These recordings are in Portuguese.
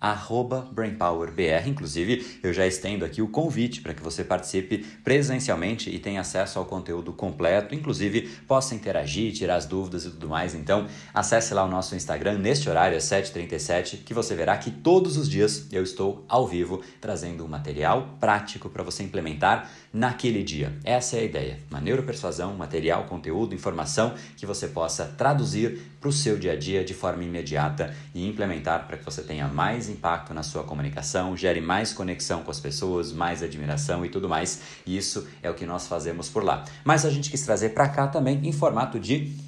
arroba BrainPowerBR. Inclusive, eu já estendo aqui o convite para que você participe presencialmente e tenha acesso ao conteúdo completo, inclusive possa interagir, tirar as dúvidas e tudo mais. Então, acesse lá o nosso Instagram neste horário, às 7h37, que você verá que todos os dias eu estou ao vivo trazendo um material prático para você implementar naquele dia. Essa é a ideia. Uma neuropersuasão, material, conteúdo, informação que você possa traduzir para o seu dia a dia de forma imediata e implementar para que você tenha mais impacto na sua comunicação, gere mais conexão com as pessoas, mais admiração e tudo mais. Isso é o que nós fazemos por lá. Mas a gente quis trazer para cá também em formato de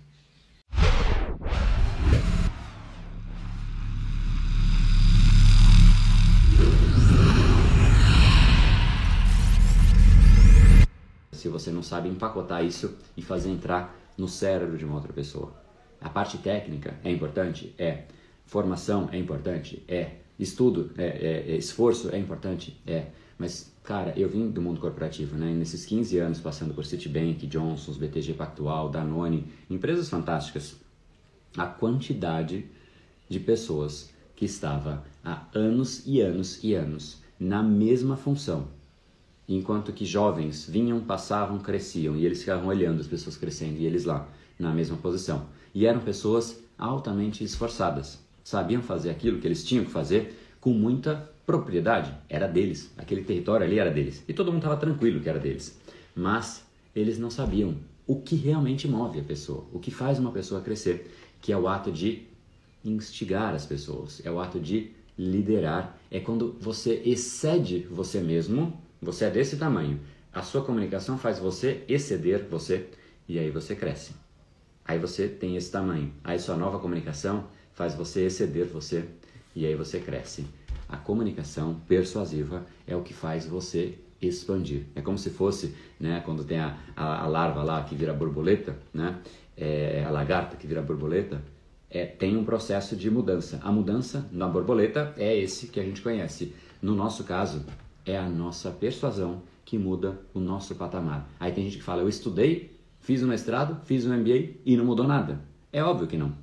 Se você não sabe empacotar isso e fazer entrar no cérebro de uma outra pessoa. A parte técnica é importante? É. Formação é importante? É. Estudo, é, é, é esforço é importante? É. Mas, cara, eu vim do mundo corporativo, né? E nesses 15 anos passando por Citibank, Johnson's, BTG Pactual, Danone, empresas fantásticas, a quantidade de pessoas que estava há anos e anos e anos na mesma função, enquanto que jovens vinham, passavam, cresciam e eles ficavam olhando as pessoas crescendo e eles lá na mesma posição. E eram pessoas altamente esforçadas, sabiam fazer aquilo que eles tinham que fazer com muita propriedade, era deles, aquele território ali era deles. E todo mundo estava tranquilo que era deles. Mas eles não sabiam o que realmente move a pessoa, o que faz uma pessoa crescer, que é o ato de instigar as pessoas, é o ato de liderar, é quando você excede você mesmo você é desse tamanho. A sua comunicação faz você exceder você e aí você cresce. Aí você tem esse tamanho. Aí sua nova comunicação faz você exceder você e aí você cresce. A comunicação persuasiva é o que faz você expandir. É como se fosse, né, quando tem a, a, a larva lá que vira borboleta, né, é, a lagarta que vira borboleta, é, tem um processo de mudança. A mudança na borboleta é esse que a gente conhece. No nosso caso, é a nossa persuasão que muda o nosso patamar. Aí tem gente que fala: Eu estudei, fiz um mestrado, fiz um MBA e não mudou nada. É óbvio que não.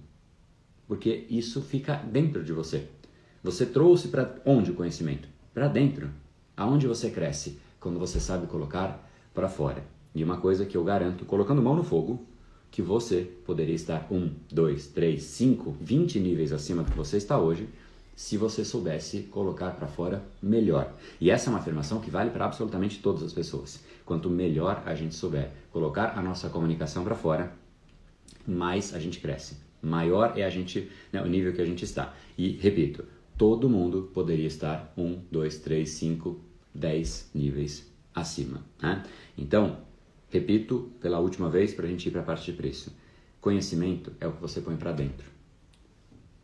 Porque isso fica dentro de você. Você trouxe para onde o conhecimento? Para dentro. Aonde você cresce? Quando você sabe colocar para fora. E uma coisa que eu garanto, colocando mão no fogo, que você poderia estar um, dois, três, cinco, vinte níveis acima do que você está hoje se você soubesse colocar para fora melhor. E essa é uma afirmação que vale para absolutamente todas as pessoas. Quanto melhor a gente souber colocar a nossa comunicação para fora, mais a gente cresce. Maior é a gente, né, o nível que a gente está. E repito, todo mundo poderia estar um, dois, três, cinco, dez níveis acima. Né? Então, repito pela última vez para a gente ir para a parte de preço. Conhecimento é o que você põe para dentro.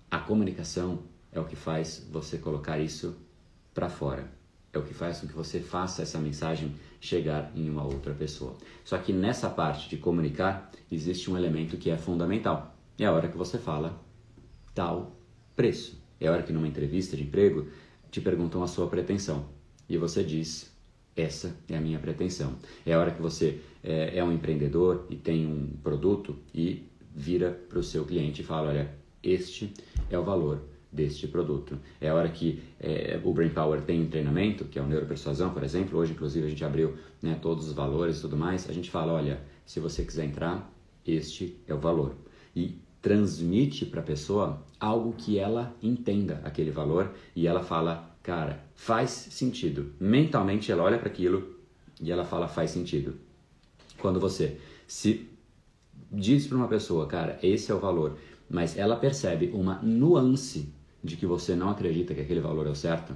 A comunicação é o que faz você colocar isso para fora. É o que faz com que você faça essa mensagem chegar em uma outra pessoa. Só que nessa parte de comunicar existe um elemento que é fundamental. É a hora que você fala tal preço. É a hora que numa entrevista de emprego te perguntam a sua pretensão e você diz essa é a minha pretensão. É a hora que você é, é um empreendedor e tem um produto e vira para o seu cliente e fala: olha, este é o valor deste produto. É a hora que é, o Brain Power tem um treinamento, que é o Neuropersuasão, por exemplo. Hoje, inclusive, a gente abriu né, todos os valores e tudo mais. A gente fala, olha, se você quiser entrar, este é o valor. E transmite para a pessoa algo que ela entenda aquele valor e ela fala, cara, faz sentido. Mentalmente ela olha para aquilo e ela fala, faz sentido. Quando você se diz para uma pessoa, cara, esse é o valor, mas ela percebe uma nuance de que você não acredita que aquele valor é o certo,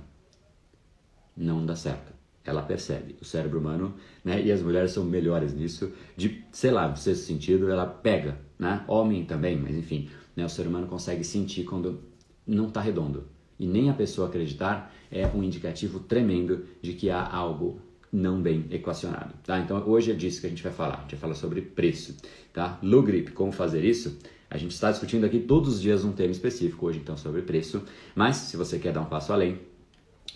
não dá certo. Ela percebe. O cérebro humano, né? E as mulheres são melhores nisso, de, sei lá, no sexto sentido, ela pega, né? Homem também, mas enfim, né? O ser humano consegue sentir quando não está redondo. E nem a pessoa acreditar é um indicativo tremendo de que há algo não bem equacionado, tá? Então hoje é disso que a gente vai falar. A gente vai falar sobre preço, tá? Lugrip, como fazer isso? A gente está discutindo aqui todos os dias um tema específico, hoje então sobre preço, mas se você quer dar um passo além,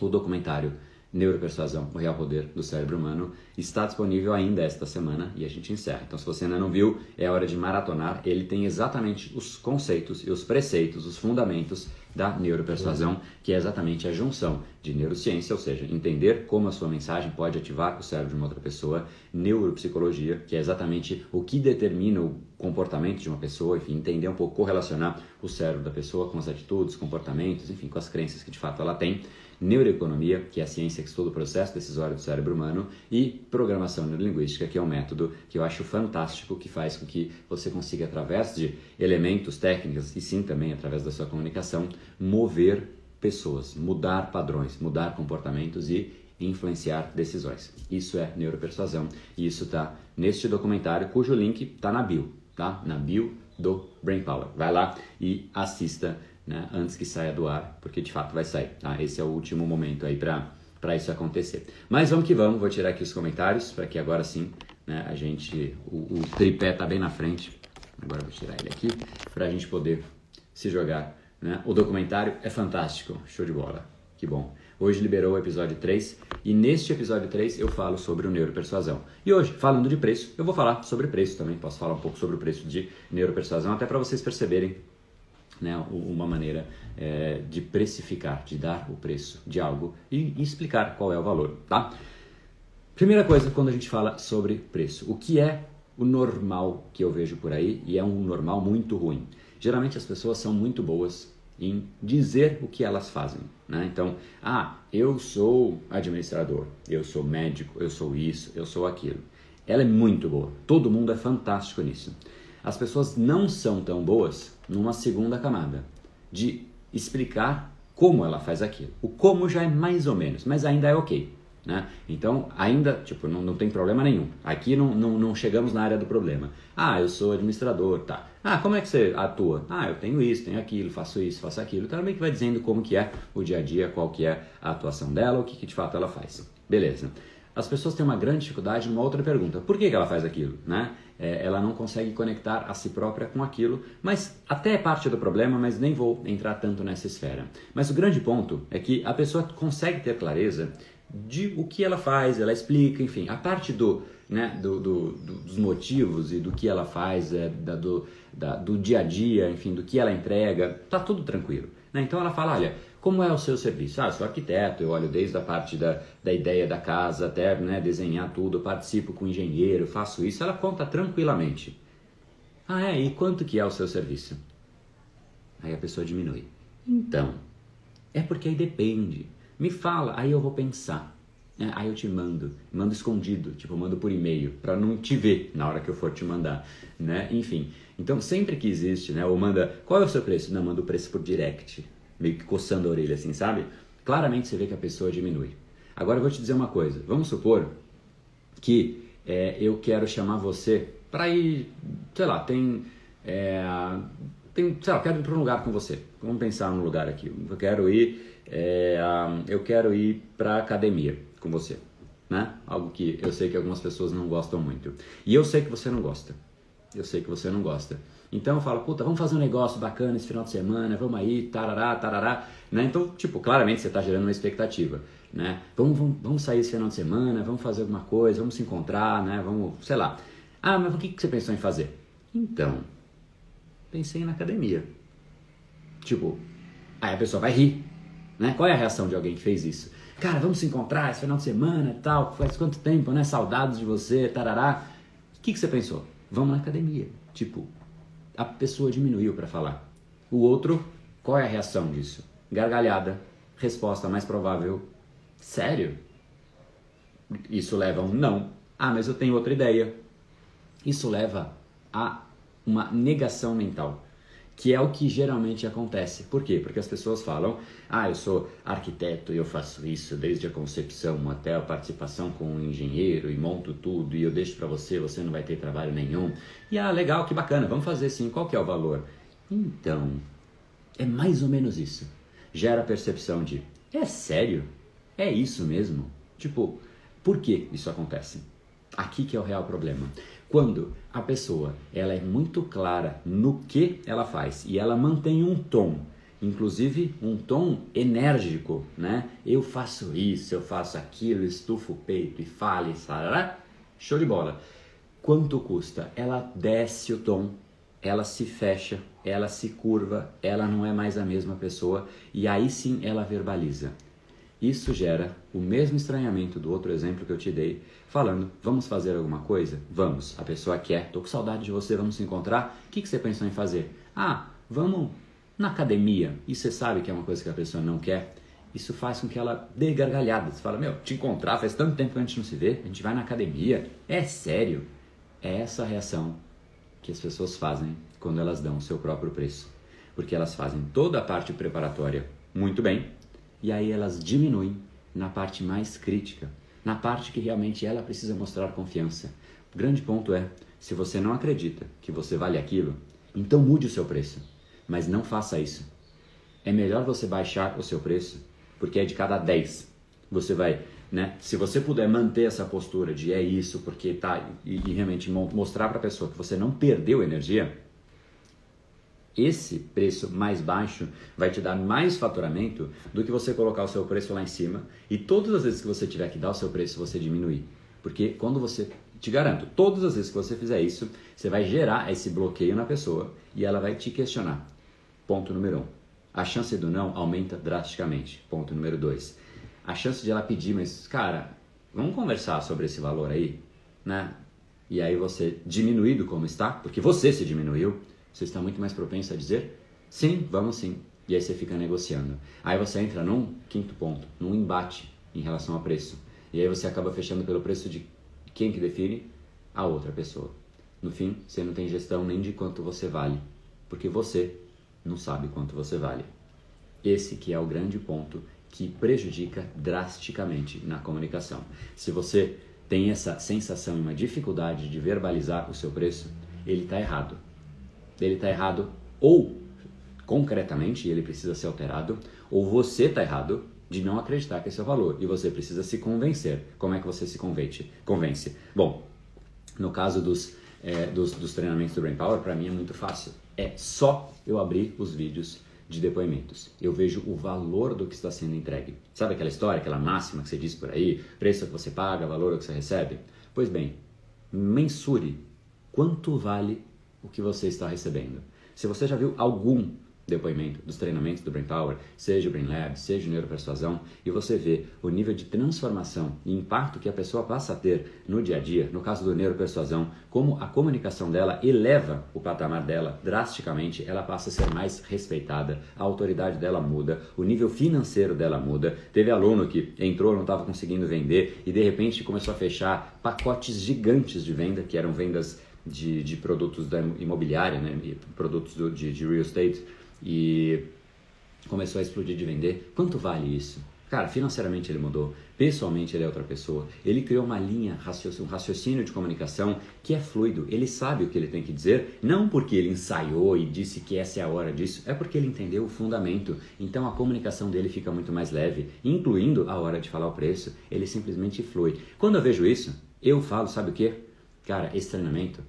o documentário Neuropersuasão, o Real Poder do Cérebro Humano, está disponível ainda esta semana e a gente encerra. Então, se você ainda não viu, é hora de maratonar. Ele tem exatamente os conceitos e os preceitos, os fundamentos da neuropersuasão, que é exatamente a junção de neurociência, ou seja, entender como a sua mensagem pode ativar o cérebro de uma outra pessoa, neuropsicologia, que é exatamente o que determina o comportamento de uma pessoa, enfim, entender um pouco, correlacionar o cérebro da pessoa com as atitudes, comportamentos, enfim, com as crenças que de fato ela tem neuroeconomia, que é a ciência que estuda o processo decisório do cérebro humano, e programação neurolinguística, que é um método que eu acho fantástico, que faz com que você consiga, através de elementos técnicos, e sim também através da sua comunicação, mover pessoas, mudar padrões, mudar comportamentos e influenciar decisões. Isso é neuropersuasão e isso está neste documentário, cujo link está na bio, tá? Na bio do Brain Power. Vai lá e assista né, antes que saia do ar, porque de fato vai sair. Tá? Esse é o último momento aí para isso acontecer. Mas vamos que vamos, vou tirar aqui os comentários para que agora sim né, a gente, o, o tripé tá bem na frente. Agora vou tirar ele aqui para a gente poder se jogar. Né? O documentário é fantástico, show de bola, que bom. Hoje liberou o episódio 3 e neste episódio 3 eu falo sobre o neuropersuasão. E hoje, falando de preço, eu vou falar sobre preço também. Posso falar um pouco sobre o preço de neuropersuasão, até para vocês perceberem né, uma maneira é, de precificar, de dar o preço de algo e, explicar qual é o valor, tá? Primeira coisa quando a gente fala sobre preço, o que é o normal que eu vejo por aí e é um normal muito ruim. Geralmente as pessoas são muito boas em dizer o que elas fazem, né? Então, ah, eu sou administrador, eu sou médico, eu sou isso, eu sou aquilo. Ela é muito boa. Todo mundo é fantástico nisso. As pessoas não são tão boas numa segunda camada de explicar como ela faz aquilo. O como já é mais ou menos, mas ainda é ok. Né? Então, ainda, tipo, não, não tem problema nenhum. Aqui não, não, não chegamos na área do problema. Ah, eu sou administrador, tá. Ah, como é que você atua? Ah, eu tenho isso, tenho aquilo, faço isso, faço aquilo. Então, meio que vai dizendo como que é o dia a dia, qual que é a atuação dela, o que, que de fato ela faz. Beleza. As pessoas têm uma grande dificuldade numa outra pergunta. Por que, que ela faz aquilo? Né? É, ela não consegue conectar a si própria com aquilo, mas até é parte do problema, mas nem vou entrar tanto nessa esfera. Mas o grande ponto é que a pessoa consegue ter clareza de o que ela faz, ela explica, enfim, a parte do, né, do, do, do dos motivos e do que ela faz, é, da, do, da, do dia a dia, enfim, do que ela entrega, tá tudo tranquilo. Né? Então ela fala, olha, como é o seu serviço? Ah, sou arquiteto, eu olho desde a parte da, da ideia da casa até né, desenhar tudo, participo com engenheiro, faço isso. Ela conta tranquilamente. Ah, é? E quanto que é o seu serviço? Aí a pessoa diminui. Então, é porque aí depende. Me fala, aí eu vou pensar. É, aí eu te mando, mando escondido, tipo, mando por e-mail, para não te ver na hora que eu for te mandar, né? Enfim, então sempre que existe, né? Ou manda, qual é o seu preço? Não, manda o preço por direct meio que coçando a orelha assim, sabe? Claramente você vê que a pessoa diminui. Agora eu vou te dizer uma coisa. Vamos supor que é, eu quero chamar você para ir, sei lá, tem, é, tem, sei lá, eu quero ir para um lugar com você. Vamos pensar num lugar aqui. Eu quero ir, é, eu quero ir para academia com você, né? Algo que eu sei que algumas pessoas não gostam muito. E eu sei que você não gosta. Eu sei que você não gosta. Então eu falo, puta, vamos fazer um negócio bacana esse final de semana, vamos aí, tarará, tarará. Né? Então, tipo, claramente você está gerando uma expectativa. Né? Vamos, vamos, vamos sair esse final de semana, vamos fazer alguma coisa, vamos se encontrar, né? Vamos, sei lá. Ah, mas o que, que você pensou em fazer? Então, pensei na academia. Tipo, aí a pessoa vai rir. Né? Qual é a reação de alguém que fez isso? Cara, vamos se encontrar esse final de semana tal, faz quanto tempo, né? Saudades de você, tarará. O que, que você pensou? Vamos na academia. Tipo, a pessoa diminuiu para falar. O outro, qual é a reação disso? Gargalhada. Resposta mais provável: sério? Isso leva a um não. Ah, mas eu tenho outra ideia. Isso leva a uma negação mental. Que é o que geralmente acontece. Por quê? Porque as pessoas falam: ah, eu sou arquiteto e eu faço isso desde a concepção até a participação com um engenheiro e monto tudo e eu deixo para você, você não vai ter trabalho nenhum. E ah, legal, que bacana, vamos fazer sim, qual que é o valor? Então, é mais ou menos isso. Gera a percepção de: é sério? É isso mesmo? Tipo, por que isso acontece? Aqui que é o real problema. Quando a pessoa ela é muito clara no que ela faz e ela mantém um tom, inclusive um tom enérgico, né? Eu faço isso, eu faço aquilo, estufo o peito e fale, sarará, show de bola. Quanto custa? Ela desce o tom, ela se fecha, ela se curva, ela não é mais a mesma pessoa e aí sim ela verbaliza. Isso gera o mesmo estranhamento do outro exemplo que eu te dei, falando: vamos fazer alguma coisa? Vamos. A pessoa quer, tô com saudade de você, vamos se encontrar. O que, que você pensou em fazer? Ah, vamos na academia. E você sabe que é uma coisa que a pessoa não quer. Isso faz com que ela dê gargalhada. Você fala: meu, te encontrar faz tanto tempo que a gente não se vê, a gente vai na academia. É sério. É essa reação que as pessoas fazem quando elas dão o seu próprio preço. Porque elas fazem toda a parte preparatória muito bem e aí elas diminuem na parte mais crítica, na parte que realmente ela precisa mostrar confiança. O grande ponto é, se você não acredita que você vale aquilo, então mude o seu preço, mas não faça isso. É melhor você baixar o seu preço, porque é de cada 10. Você vai, né? Se você puder manter essa postura de é isso, porque tá e, e realmente mostrar para a pessoa que você não perdeu energia, esse preço mais baixo vai te dar mais faturamento do que você colocar o seu preço lá em cima e todas as vezes que você tiver que dar o seu preço você diminuir. Porque quando você, te garanto, todas as vezes que você fizer isso, você vai gerar esse bloqueio na pessoa e ela vai te questionar. Ponto número um. A chance do não aumenta drasticamente. Ponto número dois. A chance de ela pedir, mas cara, vamos conversar sobre esse valor aí, né? E aí você diminuído como está, porque você se diminuiu, você está muito mais propenso a dizer sim, vamos sim. E aí você fica negociando. Aí você entra num quinto ponto, num embate em relação a preço. E aí você acaba fechando pelo preço de quem que define? A outra pessoa. No fim, você não tem gestão nem de quanto você vale, porque você não sabe quanto você vale. Esse que é o grande ponto que prejudica drasticamente na comunicação. Se você tem essa sensação e uma dificuldade de verbalizar o seu preço, ele está errado dele está errado ou concretamente ele precisa ser alterado, ou você está errado de não acreditar que esse é o valor e você precisa se convencer. Como é que você se convence? convence? Bom, no caso dos, é, dos, dos treinamentos do Brain Power, para mim é muito fácil. É só eu abrir os vídeos de depoimentos. Eu vejo o valor do que está sendo entregue. Sabe aquela história, aquela máxima que você diz por aí? Preço que você paga, valor que você recebe? Pois bem, mensure quanto vale o que você está recebendo. Se você já viu algum depoimento dos treinamentos do Brain Power, seja o Brain Lab, seja o Neuropersuasão, e você vê o nível de transformação e impacto que a pessoa passa a ter no dia a dia, no caso do Neuropersuasão, como a comunicação dela eleva o patamar dela drasticamente, ela passa a ser mais respeitada, a autoridade dela muda, o nível financeiro dela muda. Teve aluno que entrou, não estava conseguindo vender e de repente começou a fechar pacotes gigantes de venda, que eram vendas de, de produtos da imobiliária, né, produtos do, de, de real estate, e começou a explodir de vender. Quanto vale isso? Cara, financeiramente ele mudou, pessoalmente ele é outra pessoa. Ele criou uma linha, um raciocínio de comunicação que é fluido. Ele sabe o que ele tem que dizer, não porque ele ensaiou e disse que essa é a hora disso, é porque ele entendeu o fundamento. Então a comunicação dele fica muito mais leve, incluindo a hora de falar o preço. Ele simplesmente flui. Quando eu vejo isso, eu falo, sabe o que? Cara, esse treinamento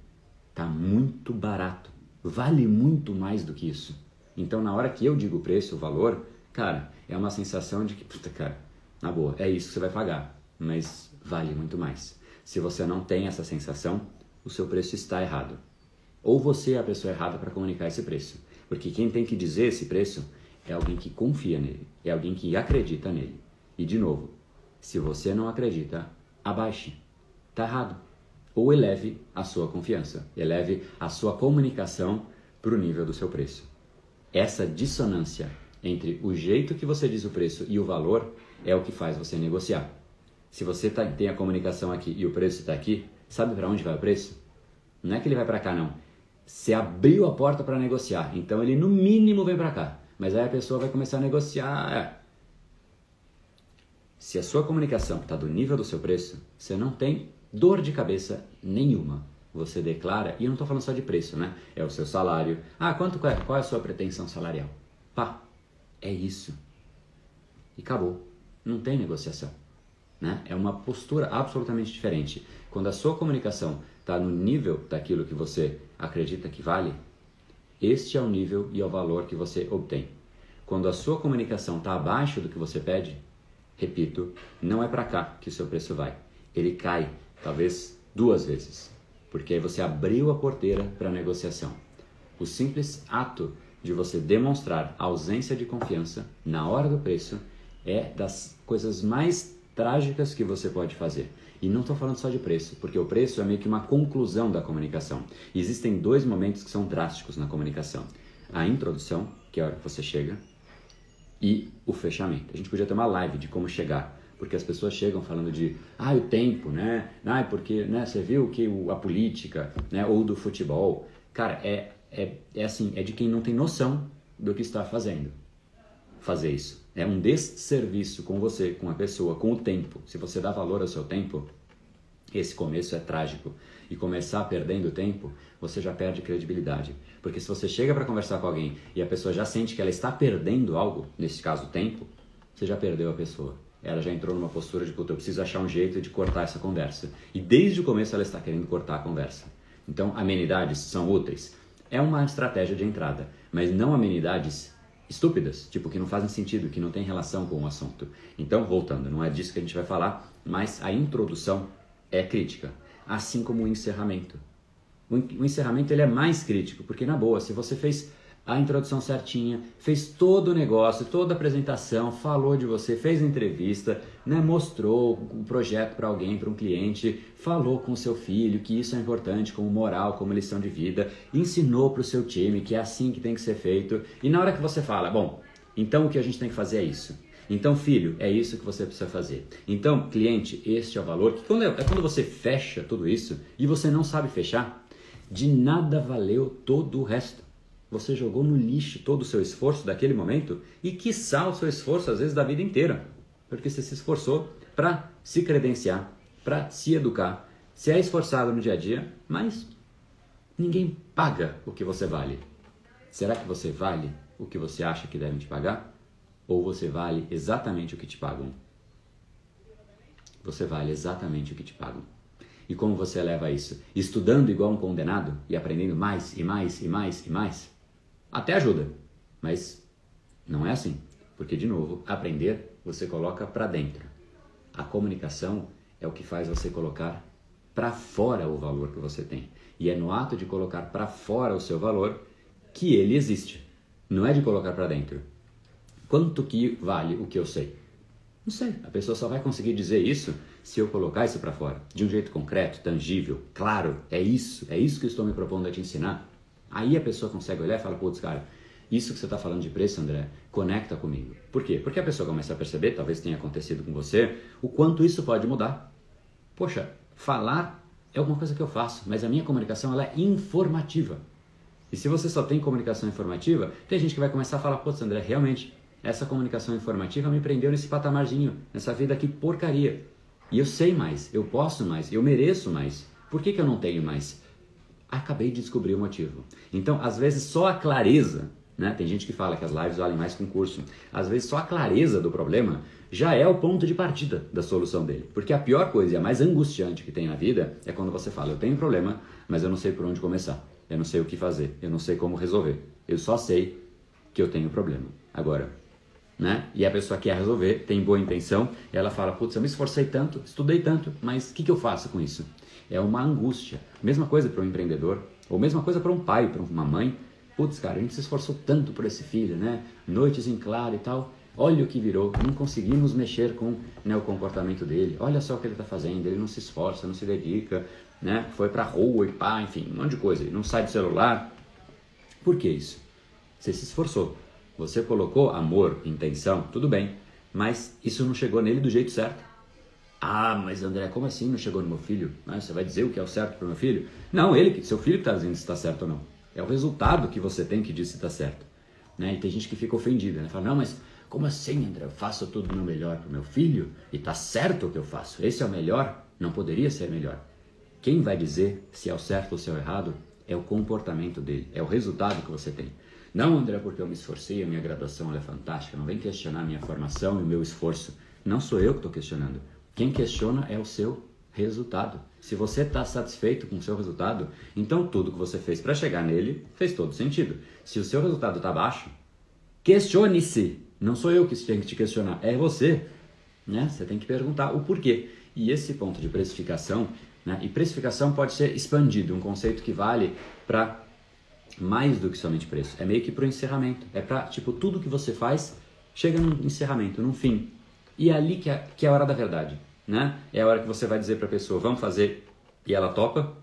tá muito barato. Vale muito mais do que isso. Então, na hora que eu digo o preço, o valor, cara, é uma sensação de que, puta, cara, na boa, é isso que você vai pagar, mas vale muito mais. Se você não tem essa sensação, o seu preço está errado. Ou você é a pessoa errada para comunicar esse preço. Porque quem tem que dizer esse preço é alguém que confia nele, é alguém que acredita nele. E de novo, se você não acredita, abaixe. Tá errado ou eleve a sua confiança, eleve a sua comunicação para o nível do seu preço. Essa dissonância entre o jeito que você diz o preço e o valor é o que faz você negociar. Se você tá, tem a comunicação aqui e o preço está aqui, sabe para onde vai o preço? Não é que ele vai para cá, não. Você abriu a porta para negociar, então ele no mínimo vem para cá. Mas aí a pessoa vai começar a negociar. Se a sua comunicação está do nível do seu preço, você não tem dor de cabeça nenhuma. Você declara, e eu não estou falando só de preço, né? É o seu salário. Ah, quanto é? Qual é a sua pretensão salarial? Pá, é isso. E acabou. Não tem negociação. Né? É uma postura absolutamente diferente. Quando a sua comunicação está no nível daquilo que você acredita que vale, este é o nível e é o valor que você obtém. Quando a sua comunicação está abaixo do que você pede, repito, não é para cá que o seu preço vai. Ele cai, talvez duas vezes, porque aí você abriu a porteira para a negociação. O simples ato de você demonstrar ausência de confiança na hora do preço é das coisas mais trágicas que você pode fazer. E não estou falando só de preço, porque o preço é meio que uma conclusão da comunicação. E existem dois momentos que são drásticos na comunicação: a introdução, que é a hora que você chega, e o fechamento. A gente podia ter uma live de como chegar, porque as pessoas chegam falando de ah, o tempo, né? Ah, porque né, você viu que a política, né, ou do futebol. Cara, é, é, é assim, é de quem não tem noção do que está fazendo fazer isso. É um desserviço com você, com a pessoa, com o tempo. Se você dá valor ao seu tempo, esse começo é trágico. E começar perdendo tempo, você já perde credibilidade. Porque se você chega para conversar com alguém e a pessoa já sente que ela está perdendo algo, nesse caso tempo, você já perdeu a pessoa. Ela já entrou numa postura de, puta, eu preciso achar um jeito de cortar essa conversa. E desde o começo ela está querendo cortar a conversa. Então, amenidades são úteis. É uma estratégia de entrada, mas não amenidades estúpidas, tipo que não fazem sentido, que não tem relação com o assunto. Então, voltando, não é disso que a gente vai falar, mas a introdução é crítica, assim como o encerramento. O encerramento ele é mais crítico, porque na boa, se você fez a introdução certinha, fez todo o negócio, toda a apresentação, falou de você, fez entrevista, né, mostrou o projeto para alguém, para um cliente, falou com seu filho que isso é importante como moral, como lição de vida, ensinou para o seu time que é assim que tem que ser feito. E na hora que você fala, bom, então o que a gente tem que fazer é isso. Então, filho, é isso que você precisa fazer. Então, cliente, este é o valor. Que quando é, é quando você fecha tudo isso e você não sabe fechar, de nada valeu todo o resto você jogou no lixo todo o seu esforço daquele momento e, quiçá, o seu esforço, às vezes, da vida inteira. Porque você se esforçou para se credenciar, para se educar, se é esforçado no dia a dia, mas ninguém paga o que você vale. Será que você vale o que você acha que devem te pagar? Ou você vale exatamente o que te pagam? Você vale exatamente o que te pagam. E como você leva isso? Estudando igual um condenado e aprendendo mais e mais e mais e mais? Até ajuda, mas não é assim. Porque, de novo, aprender você coloca para dentro. A comunicação é o que faz você colocar para fora o valor que você tem. E é no ato de colocar para fora o seu valor que ele existe. Não é de colocar para dentro. Quanto que vale o que eu sei? Não sei. A pessoa só vai conseguir dizer isso se eu colocar isso para fora, de um jeito concreto, tangível, claro. É isso, é isso que eu estou me propondo a te ensinar. Aí a pessoa consegue olhar e fala, putz, cara, isso que você está falando de preço, André, conecta comigo. Por quê? Porque a pessoa começa a perceber, talvez tenha acontecido com você, o quanto isso pode mudar. Poxa, falar é alguma coisa que eu faço, mas a minha comunicação ela é informativa. E se você só tem comunicação informativa, tem gente que vai começar a falar, putz, André, realmente, essa comunicação informativa me prendeu nesse patamarzinho, nessa vida aqui porcaria. E eu sei mais, eu posso mais, eu mereço mais. Por que, que eu não tenho mais? Acabei de descobrir o motivo. Então, às vezes, só a clareza, né? Tem gente que fala que as lives valem mais que um curso. Às vezes, só a clareza do problema já é o ponto de partida da solução dele. Porque a pior coisa e a mais angustiante que tem na vida é quando você fala: Eu tenho um problema, mas eu não sei por onde começar. Eu não sei o que fazer. Eu não sei como resolver. Eu só sei que eu tenho um problema. Agora, né? E a pessoa quer resolver, tem boa intenção, ela fala: Putz, eu me esforcei tanto, estudei tanto, mas o que, que eu faço com isso? É uma angústia. Mesma coisa para um empreendedor, ou mesma coisa para um pai, para uma mãe. Putz, cara, a gente se esforçou tanto por esse filho, né? Noites em claro e tal. Olha o que virou, não conseguimos mexer com né, o comportamento dele. Olha só o que ele está fazendo, ele não se esforça, não se dedica, né? Foi para rua e pá, enfim, um monte de coisa. Ele não sai do celular. Por que isso? Você se esforçou, você colocou amor, intenção, tudo bem, mas isso não chegou nele do jeito certo. Ah, mas André, como assim não chegou no meu filho? Ah, você vai dizer o que é o certo para o meu filho? Não, ele, seu filho está dizendo se está certo ou não. É o resultado que você tem que diz se está certo. Né? E tem gente que fica ofendida, né? Fala, não, mas como assim, André? Eu faço tudo o meu melhor para o meu filho e tá certo o que eu faço. Esse é o melhor? Não poderia ser melhor. Quem vai dizer se é o certo ou se é o errado é o comportamento dele, é o resultado que você tem. Não, André, porque eu me esforcei, a minha graduação é fantástica. Não vem questionar a minha formação e o meu esforço. Não sou eu que estou questionando. Quem questiona é o seu resultado. Se você está satisfeito com o seu resultado, então tudo que você fez para chegar nele fez todo sentido. Se o seu resultado está baixo, questione-se. Não sou eu que tenho que te questionar, é você. Né? Você tem que perguntar o porquê. E esse ponto de precificação, né? e precificação pode ser expandido, um conceito que vale para mais do que somente preço. É meio que para o encerramento. É para, tipo, tudo que você faz chega num encerramento, num fim. E é ali que é, que é a hora da verdade né? É a hora que você vai dizer para a pessoa, vamos fazer, e ela topa,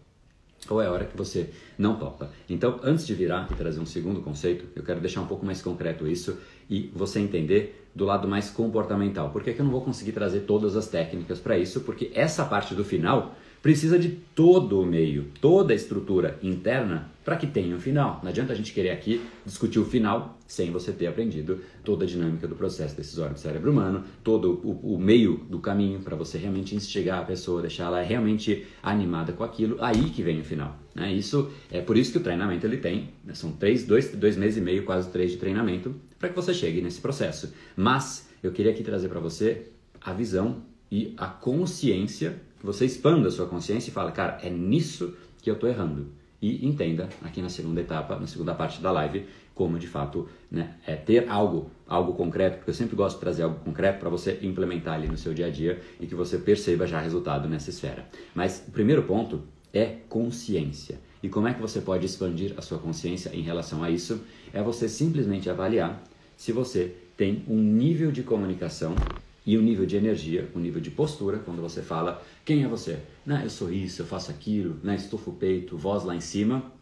ou é a hora que você não topa. Então, antes de virar e trazer um segundo conceito, eu quero deixar um pouco mais concreto isso e você entender do lado mais comportamental. Por que, que eu não vou conseguir trazer todas as técnicas para isso? Porque essa parte do final precisa de todo o meio, toda a estrutura interna para que tenha um final. Não adianta a gente querer aqui discutir o final sem você ter aprendido toda a dinâmica do processo decisório do cérebro humano, todo o, o meio do caminho para você realmente instigar a pessoa, deixar ela realmente animada com aquilo, aí que vem o final. Né? Isso é por isso que o treinamento ele tem, né? são três, dois, dois meses e meio, quase três de treinamento, para que você chegue nesse processo. Mas eu queria aqui trazer para você a visão e a consciência você expanda a sua consciência e fala, cara, é nisso que eu estou errando. E entenda aqui na segunda etapa, na segunda parte da live, como de fato né, é ter algo, algo concreto, porque eu sempre gosto de trazer algo concreto para você implementar ali no seu dia a dia e que você perceba já resultado nessa esfera. Mas o primeiro ponto é consciência. E como é que você pode expandir a sua consciência em relação a isso? É você simplesmente avaliar se você tem um nível de comunicação e o nível de energia, o nível de postura, quando você fala quem é você? Né, eu sou isso, eu faço aquilo, né, estufa o peito, voz lá em cima.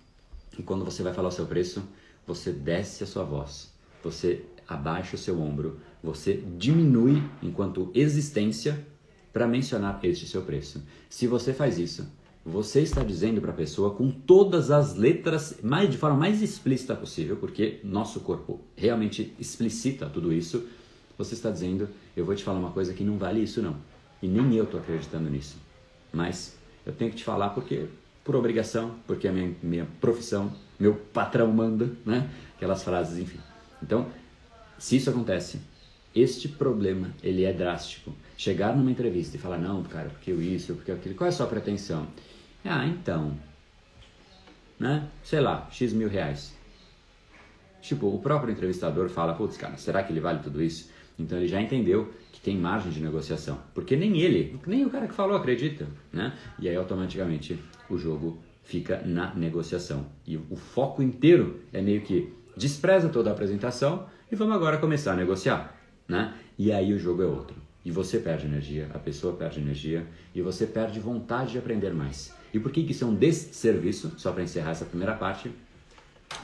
E quando você vai falar o seu preço, você desce a sua voz, você abaixa o seu ombro, você diminui enquanto existência para mencionar este seu preço. Se você faz isso, você está dizendo para a pessoa com todas as letras, mais de forma mais explícita possível, porque nosso corpo realmente explicita tudo isso você está dizendo, eu vou te falar uma coisa que não vale isso não. E nem eu estou acreditando nisso. Mas eu tenho que te falar porque por obrigação, porque a minha, minha profissão, meu patrão manda, né? Aquelas frases, enfim. Então, se isso acontece, este problema, ele é drástico. Chegar numa entrevista e falar, não, cara, porque eu isso, porque aquilo, qual é a sua pretensão? Ah, então, né? Sei lá, X mil reais. Tipo, o próprio entrevistador fala, putz, cara, será que ele vale tudo isso? Então ele já entendeu que tem margem de negociação, porque nem ele, nem o cara que falou acredita, né? E aí automaticamente o jogo fica na negociação. E o foco inteiro é meio que despreza toda a apresentação e vamos agora começar a negociar, né? E aí o jogo é outro. E você perde energia, a pessoa perde energia e você perde vontade de aprender mais. E por que isso é um desserviço? Só para encerrar essa primeira parte,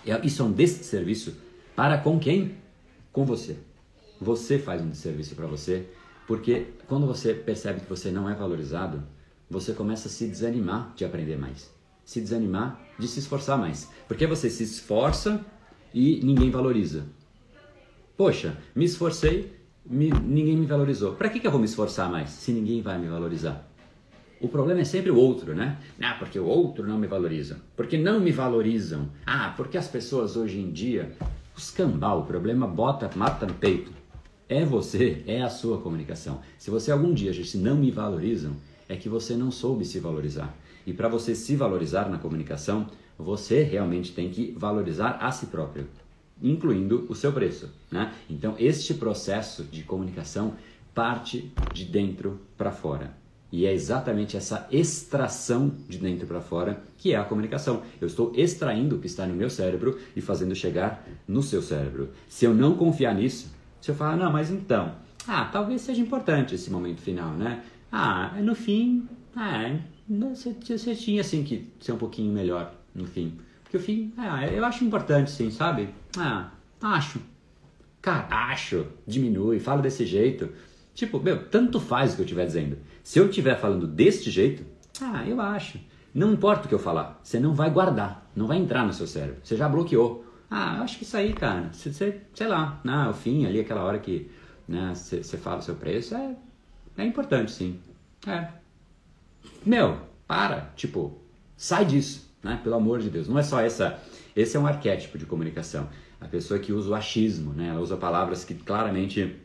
é, isso é um desserviço para com quem? Com você você faz um desserviço para você, porque quando você percebe que você não é valorizado, você começa a se desanimar de aprender mais, se desanimar de se esforçar mais, porque você se esforça e ninguém valoriza. Poxa, me esforcei, me, ninguém me valorizou. Para que, que eu vou me esforçar mais se ninguém vai me valorizar? O problema é sempre o outro, né? Ah, porque o outro não me valoriza. Porque não me valorizam. Ah, porque as pessoas hoje em dia, os cambal, o problema bota, mata no peito. É você, é a sua comunicação. Se você algum dia disse não me valorizam, é que você não soube se valorizar. E para você se valorizar na comunicação, você realmente tem que valorizar a si próprio, incluindo o seu preço. Né? Então, este processo de comunicação parte de dentro para fora. E é exatamente essa extração de dentro para fora que é a comunicação. Eu estou extraindo o que está no meu cérebro e fazendo chegar no seu cérebro. Se eu não confiar nisso, se eu falar, não, mas então, ah, talvez seja importante esse momento final, né? Ah, no fim, ah, você, você tinha assim que ser um pouquinho melhor no fim. Porque o fim, ah, eu acho importante sim, sabe? Ah, acho. Cara, acho, diminui, fala desse jeito. Tipo, meu, tanto faz o que eu estiver dizendo. Se eu estiver falando deste jeito, ah, eu acho. Não importa o que eu falar, você não vai guardar. Não vai entrar no seu cérebro. Você já bloqueou. Ah, acho que isso aí, cara, você, sei lá, né, o fim ali, aquela hora que né, você fala o seu preço, é, é importante sim. É. Meu, para, tipo, sai disso, né? Pelo amor de Deus. Não é só essa. Esse é um arquétipo de comunicação. A pessoa que usa o achismo, né? Ela usa palavras que claramente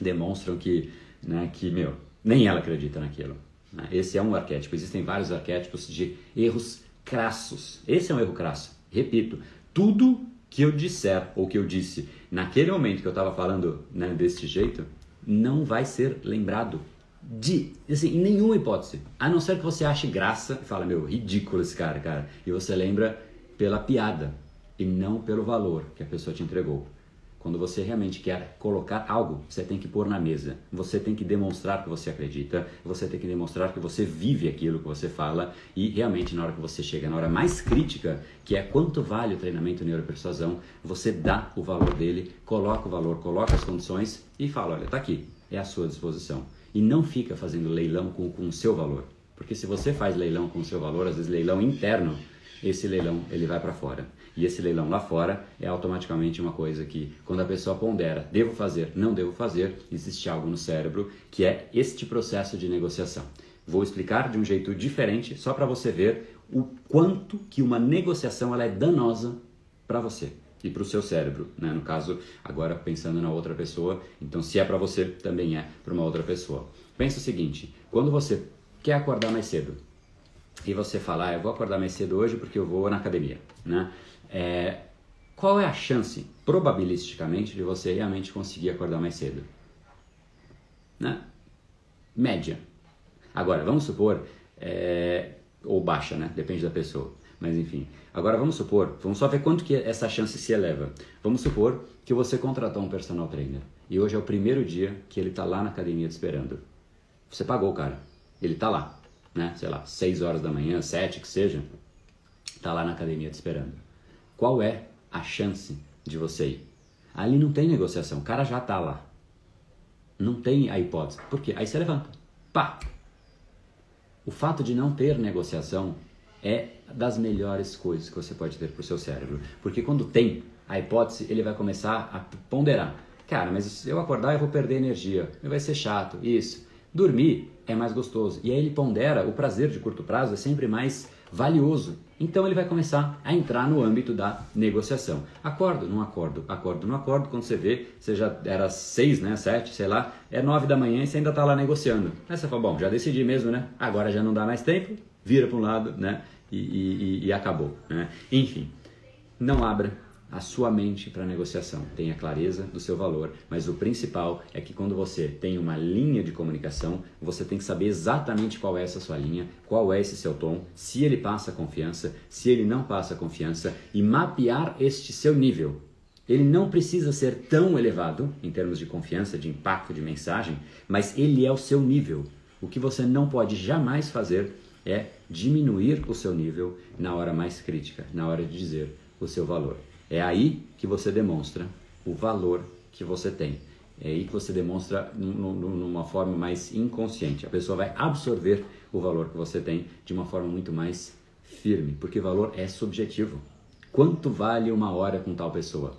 demonstram que, né, que meu, nem ela acredita naquilo. Né? Esse é um arquétipo. Existem vários arquétipos de erros crassos. Esse é um erro crasso. Repito, tudo que eu disser ou que eu disse naquele momento que eu estava falando né, desse jeito não vai ser lembrado de, assim, em nenhuma hipótese. A não ser que você ache graça e fala, meu, ridículo esse cara, cara. E você lembra pela piada e não pelo valor que a pessoa te entregou. Quando você realmente quer colocar algo, você tem que pôr na mesa. Você tem que demonstrar que você acredita, você tem que demonstrar que você vive aquilo que você fala e realmente na hora que você chega na hora mais crítica, que é quanto vale o treinamento neuropersuasão, você dá o valor dele, coloca o valor, coloca as condições e fala, olha, tá aqui, é à sua disposição. E não fica fazendo leilão com, o seu valor. Porque se você faz leilão com o seu valor, às vezes leilão interno, esse leilão ele vai para fora. E esse leilão lá fora é automaticamente uma coisa que, quando a pessoa pondera, devo fazer, não devo fazer, existe algo no cérebro que é este processo de negociação. Vou explicar de um jeito diferente, só para você ver o quanto que uma negociação ela é danosa para você e para o seu cérebro, né? No caso, agora pensando na outra pessoa, então se é para você, também é para uma outra pessoa. Pensa o seguinte: quando você quer acordar mais cedo e você fala, ah, eu vou acordar mais cedo hoje porque eu vou na academia, né? É, qual é a chance, probabilisticamente, de você realmente conseguir acordar mais cedo? Né? Média. Agora, vamos supor, é, ou baixa, né? Depende da pessoa. Mas enfim. Agora vamos supor, vamos só ver quanto que essa chance se eleva. Vamos supor que você contratou um personal trainer e hoje é o primeiro dia que ele está lá na academia te esperando. Você pagou cara, ele está lá, né? Sei lá, 6 horas da manhã, 7 que seja, está lá na academia te esperando. Qual é a chance de você ir? Ali não tem negociação, o cara já está lá. Não tem a hipótese. Por quê? Aí você levanta. Pá! O fato de não ter negociação é das melhores coisas que você pode ter para o seu cérebro. Porque quando tem a hipótese, ele vai começar a ponderar. Cara, mas se eu acordar eu vou perder energia, vai ser chato, isso. Dormir é mais gostoso. E aí ele pondera, o prazer de curto prazo é sempre mais valioso. Então ele vai começar a entrar no âmbito da negociação. Acordo, não acordo, acordo, não acordo. Quando você vê, você já era seis, né, sete, sei lá, é nove da manhã e você ainda está lá negociando. Aí você fala, bom, já decidi mesmo, né? Agora já não dá mais tempo, vira para um lado, né? E, e, e acabou, né? Enfim, não abra a sua mente para negociação. Tenha clareza do seu valor, mas o principal é que quando você tem uma linha de comunicação, você tem que saber exatamente qual é essa sua linha, qual é esse seu tom, se ele passa confiança, se ele não passa confiança e mapear este seu nível. Ele não precisa ser tão elevado em termos de confiança, de impacto, de mensagem, mas ele é o seu nível. O que você não pode jamais fazer é diminuir o seu nível na hora mais crítica, na hora de dizer o seu valor. É aí que você demonstra o valor que você tem. É aí que você demonstra numa forma mais inconsciente. A pessoa vai absorver o valor que você tem de uma forma muito mais firme, porque valor é subjetivo. Quanto vale uma hora com tal pessoa?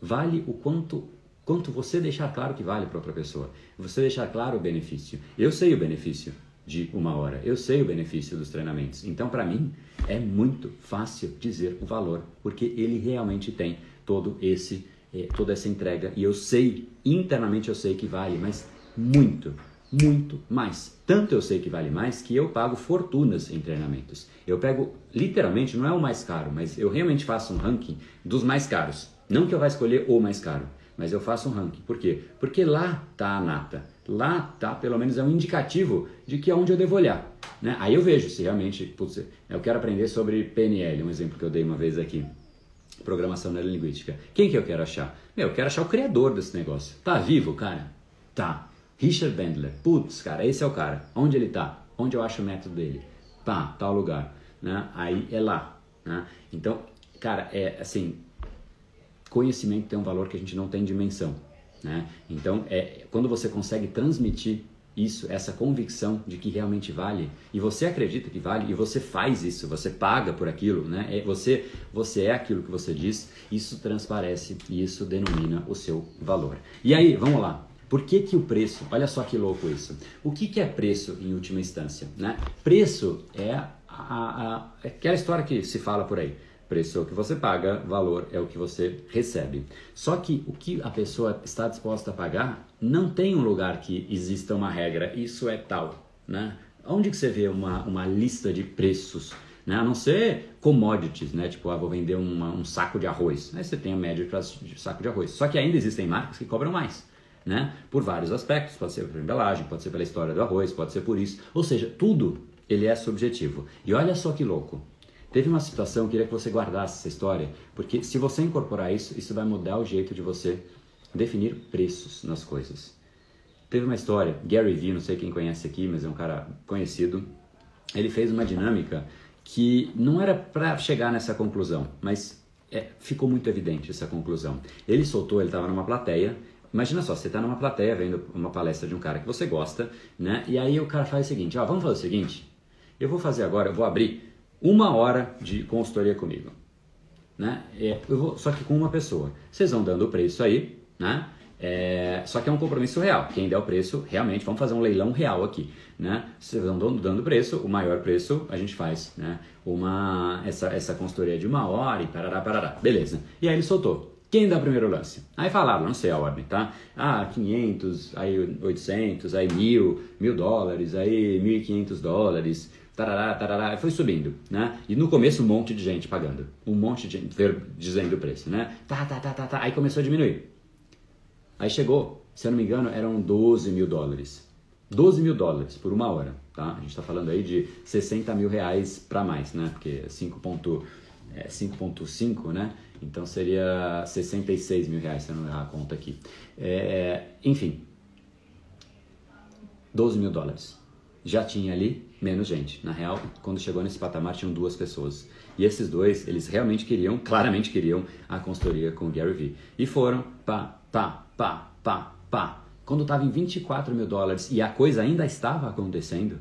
Vale o quanto quanto você deixar claro que vale para outra pessoa. Você deixar claro o benefício. Eu sei o benefício de uma hora. Eu sei o benefício dos treinamentos. Então, para mim, é muito fácil dizer o valor, porque ele realmente tem todo esse eh, toda essa entrega e eu sei internamente eu sei que vale, mas muito, muito mais. Tanto eu sei que vale mais que eu pago fortunas em treinamentos. Eu pego literalmente não é o mais caro, mas eu realmente faço um ranking dos mais caros. Não que eu vá escolher o mais caro, mas eu faço um ranking. Por quê? Porque lá está a nata lá tá, pelo menos é um indicativo de que é onde eu devo olhar. Né? Aí eu vejo se realmente, putz, eu quero aprender sobre PNL, um exemplo que eu dei uma vez aqui, programação neurolinguística. Quem que eu quero achar? Meu, eu quero achar o criador desse negócio. Tá vivo, cara? Tá. Richard Bandler. Putz, cara, esse é o cara. Onde ele tá? Onde eu acho o método dele? Pá, tal lugar. Né? Aí é lá. Né? Então, cara, é assim, conhecimento tem um valor que a gente não tem dimensão. Né? Então, é, quando você consegue transmitir isso, essa convicção de que realmente vale, e você acredita que vale, e você faz isso, você paga por aquilo, né? É, você, você é aquilo que você diz, isso transparece e isso denomina o seu valor. E aí, vamos lá. Por que, que o preço, olha só que louco isso. O que, que é preço em última instância? Né? Preço é a, a, aquela história que se fala por aí. Preço é o que você paga, valor é o que você recebe. Só que o que a pessoa está disposta a pagar não tem um lugar que exista uma regra, isso é tal. Né? Onde que você vê uma, uma lista de preços? Né? A não ser commodities, né? tipo, ah, vou vender uma, um saco de arroz. Aí você tem a média para saco de arroz. Só que ainda existem marcas que cobram mais. Né? Por vários aspectos, pode ser por embalagem, pode ser pela história do arroz, pode ser por isso. Ou seja, tudo ele é subjetivo. E olha só que louco. Teve uma situação, eu queria que você guardasse essa história, porque se você incorporar isso, isso vai mudar o jeito de você definir preços nas coisas. Teve uma história, Gary Vee, não sei quem conhece aqui, mas é um cara conhecido. Ele fez uma dinâmica que não era para chegar nessa conclusão, mas é, ficou muito evidente essa conclusão. Ele soltou, ele estava numa plateia. Imagina só, você está numa plateia vendo uma palestra de um cara que você gosta, né? E aí o cara faz o seguinte: ó, vamos fazer o seguinte. Eu vou fazer agora, eu vou abrir uma hora de consultoria comigo. Né? É, eu vou, só que com uma pessoa. Vocês vão dando o preço aí, né? É, só que é um compromisso real. Quem der o preço, realmente, vamos fazer um leilão real aqui. Né? Vocês vão dando o preço, o maior preço a gente faz. Né? Uma, essa, essa consultoria de uma hora e parará, parará. Beleza. E aí ele soltou. Quem dá o primeiro lance? Aí falaram, não sei a ordem, tá? Ah, 500, aí 800, aí 1000, 1000 dólares, aí 1500 dólares, tarará, tarará, foi subindo, né? E no começo um monte de gente pagando, um monte de gente dizendo o preço, né? Tá, tá, tá, tá, tá, aí começou a diminuir. Aí chegou, se eu não me engano, eram 12 mil dólares. 12 mil dólares por uma hora, tá? A gente está falando aí de 60 mil reais para mais, né? Porque 5.5, é 5.5, né? Então seria 66 mil reais, se eu não errar a conta aqui. É, enfim, 12 mil dólares. Já tinha ali menos gente. Na real, quando chegou nesse patamar, tinham duas pessoas. E esses dois, eles realmente queriam, claramente queriam, a consultoria com o Gary Vee. E foram, pá, pá, pá, pá, pá. Quando estava em 24 mil dólares e a coisa ainda estava acontecendo,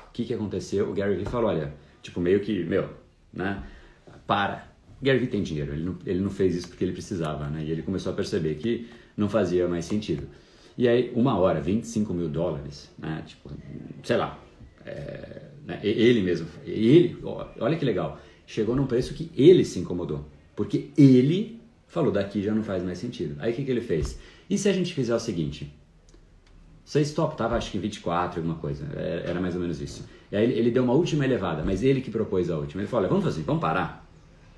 o que, que aconteceu? O Gary Vee falou, olha, tipo, meio que, meu, né, para. O Gary Vee tem dinheiro, ele não, ele não fez isso porque ele precisava, né? E ele começou a perceber que não fazia mais sentido. E aí, uma hora, 25 mil dólares, né? Tipo, sei lá, é, né, ele mesmo, ele, olha que legal, chegou num preço que ele se incomodou, porque ele falou daqui já não faz mais sentido. Aí o que, que ele fez? E se a gente fizer o seguinte? Você stop tava acho que em 24, alguma coisa, é, era mais ou menos isso. E aí ele, deu uma última elevada, mas ele que propôs a última. Ele falou: olha, vamos fazer, vamos parar.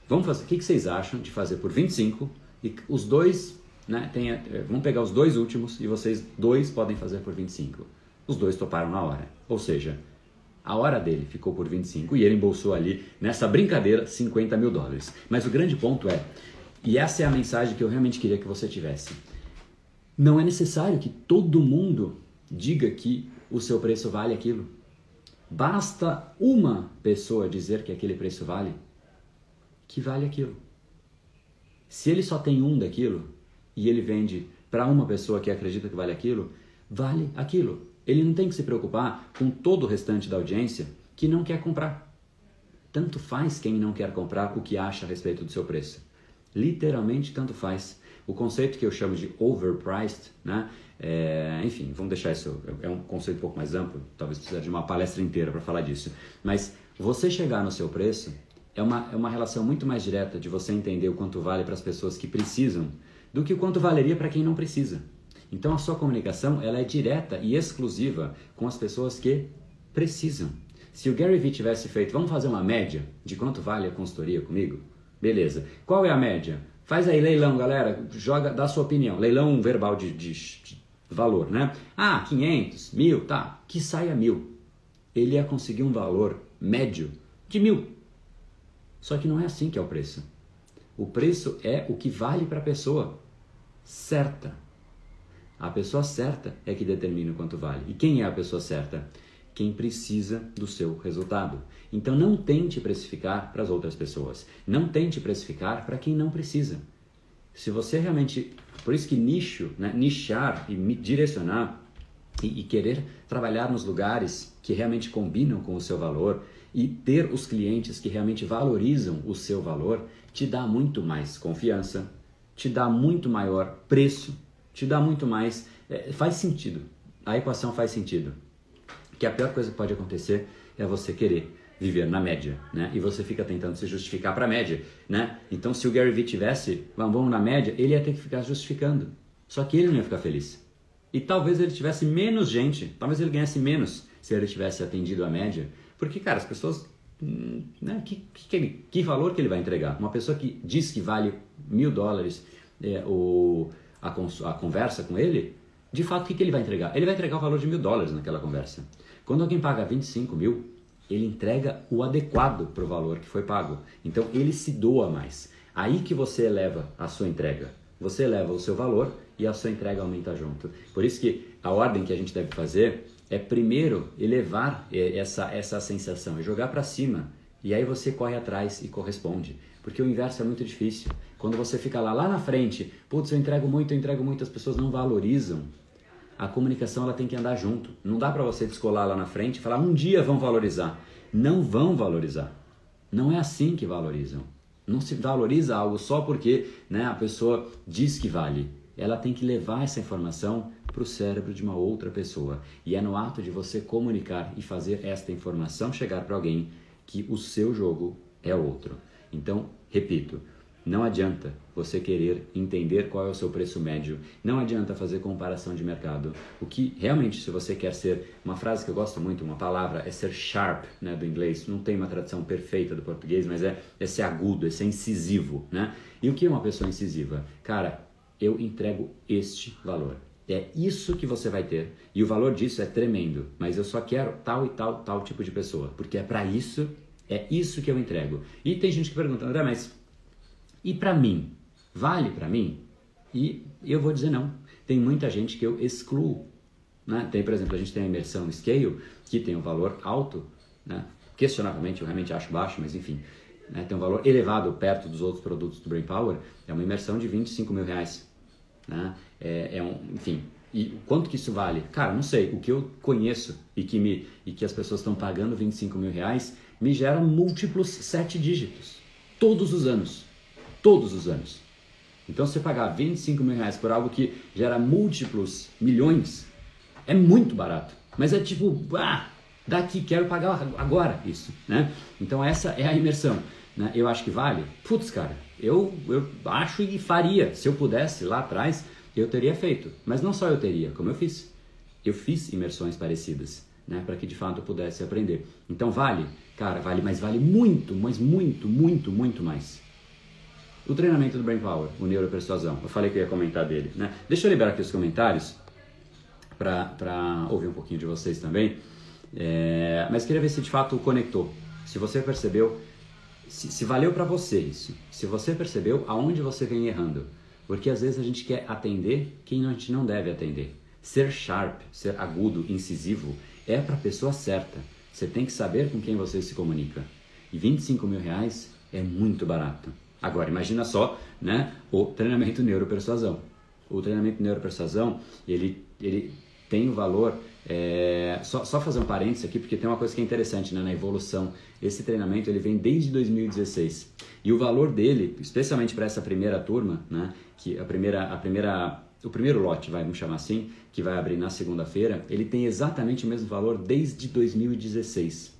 Vamos fazer. O que, que vocês acham de fazer por 25 e os dois, né? Tem, é, vamos pegar os dois últimos e vocês dois podem fazer por 25. Os dois toparam na hora. Ou seja, a hora dele ficou por 25 e ele embolsou ali, nessa brincadeira, 50 mil dólares. Mas o grande ponto é, e essa é a mensagem que eu realmente queria que você tivesse: não é necessário que todo mundo diga que o seu preço vale aquilo. Basta uma pessoa dizer que aquele preço vale, que vale aquilo. Se ele só tem um daquilo e ele vende para uma pessoa que acredita que vale aquilo, vale aquilo. Ele não tem que se preocupar com todo o restante da audiência que não quer comprar. Tanto faz quem não quer comprar o que acha a respeito do seu preço. Literalmente, tanto faz. O conceito que eu chamo de overpriced, né? É, enfim, vamos deixar isso. É um conceito um pouco mais amplo. Talvez precise de uma palestra inteira para falar disso. Mas você chegar no seu preço é uma, é uma relação muito mais direta de você entender o quanto vale para as pessoas que precisam do que o quanto valeria para quem não precisa. Então a sua comunicação ela é direta e exclusiva com as pessoas que precisam. Se o Gary Vee tivesse feito, vamos fazer uma média de quanto vale a consultoria comigo? Beleza. Qual é a média? Faz aí leilão, galera. Joga, dá sua opinião. Leilão verbal de, de, de valor, né? Ah, 500, mil, tá. Que saia mil. Ele ia conseguir um valor médio de mil. Só que não é assim que é o preço. O preço é o que vale para a pessoa certa. A pessoa certa é que determina quanto vale. E quem é a pessoa certa? Quem precisa do seu resultado. Então não tente precificar para as outras pessoas. Não tente precificar para quem não precisa. Se você realmente. Por isso que nicho, né, nichar e direcionar e, e querer trabalhar nos lugares que realmente combinam com o seu valor e ter os clientes que realmente valorizam o seu valor te dá muito mais confiança, te dá muito maior preço, te dá muito mais. É, faz sentido. A equação faz sentido. Que a pior coisa que pode acontecer é você querer viver na média, né? E você fica tentando se justificar para a média, né? Então, se o Gary Vee tivesse, vamos na média, ele ia ter que ficar justificando. Só que ele não ia ficar feliz. E talvez ele tivesse menos gente, talvez ele ganhasse menos se ele tivesse atendido a média. Porque, cara, as pessoas. Hum, né, que, que, ele, que valor que ele vai entregar? Uma pessoa que diz que vale mil dólares é, o, a, a conversa com ele, de fato, o que, que ele vai entregar? Ele vai entregar o valor de mil dólares naquela conversa. Quando alguém paga 25 mil, ele entrega o adequado para o valor que foi pago. Então ele se doa mais. Aí que você eleva a sua entrega. Você eleva o seu valor e a sua entrega aumenta junto. Por isso que a ordem que a gente deve fazer é primeiro elevar é, essa, essa sensação, é jogar para cima. E aí você corre atrás e corresponde. Porque o inverso é muito difícil. Quando você fica lá, lá na frente, putz, eu entrego muito, eu entrego muito, as pessoas não valorizam. A comunicação ela tem que andar junto. Não dá para você descolar lá na frente e falar um dia vão valorizar. Não vão valorizar. Não é assim que valorizam. Não se valoriza algo só porque né, a pessoa diz que vale ela tem que levar essa informação para o cérebro de uma outra pessoa. E é no ato de você comunicar e fazer esta informação chegar para alguém que o seu jogo é outro. Então, repito, não adianta você querer entender qual é o seu preço médio, não adianta fazer comparação de mercado. O que realmente, se você quer ser, uma frase que eu gosto muito, uma palavra, é ser sharp, né, do inglês, não tem uma tradução perfeita do português, mas é, é ser agudo, é ser incisivo, né? E o que é uma pessoa incisiva? Cara, eu entrego este valor. É isso que você vai ter. E o valor disso é tremendo. Mas eu só quero tal e tal, tal tipo de pessoa. Porque é para isso, é isso que eu entrego. E tem gente que pergunta, André, mas e para mim? Vale para mim? E eu vou dizer não. Tem muita gente que eu excluo. Né? Tem, por exemplo, a gente tem a imersão Scale, que tem um valor alto, né? questionavelmente eu realmente acho baixo, mas enfim, né, tem um valor elevado perto dos outros produtos do Brain Power, é uma imersão de 25 mil reais. Né? É, é um, enfim, e quanto que isso vale? Cara, não sei. O que eu conheço e que, me, e que as pessoas estão pagando 25 mil reais me gera múltiplos sete dígitos. Todos os anos. Todos os anos. Então, você pagar 25 mil reais por algo que gera múltiplos milhões é muito barato. Mas é tipo, ah, daqui quero pagar agora isso, né? Então essa é a imersão, né? Eu acho que vale. Putz, cara, eu eu acho e faria. Se eu pudesse lá atrás, eu teria feito. Mas não só eu teria, como eu fiz. Eu fiz imersões parecidas, né, para que de fato eu pudesse aprender. Então vale, cara, vale, mas vale muito, mas muito, muito, muito mais. O treinamento do Brain Power, o Neuropersuasão. Eu falei que eu ia comentar dele, né? Deixa eu liberar aqui os comentários para ouvir um pouquinho de vocês também. É, mas queria ver se de fato conectou. Se você percebeu, se, se valeu para você isso. Se você percebeu aonde você vem errando. Porque às vezes a gente quer atender quem a gente não deve atender. Ser sharp, ser agudo, incisivo, é para a pessoa certa. Você tem que saber com quem você se comunica. E 25 mil reais é muito barato. Agora, imagina só né, o treinamento neuropersuasão. O treinamento neuropersuasão, ele, ele tem o valor é, só, só, fazer um parênteses aqui, porque tem uma coisa que é interessante né, na evolução. Esse treinamento ele vem desde 2016 e o valor dele, especialmente para essa primeira turma, né, que a primeira, a primeira, o primeiro lote, vamos chamar assim, que vai abrir na segunda-feira, ele tem exatamente o mesmo valor desde 2016.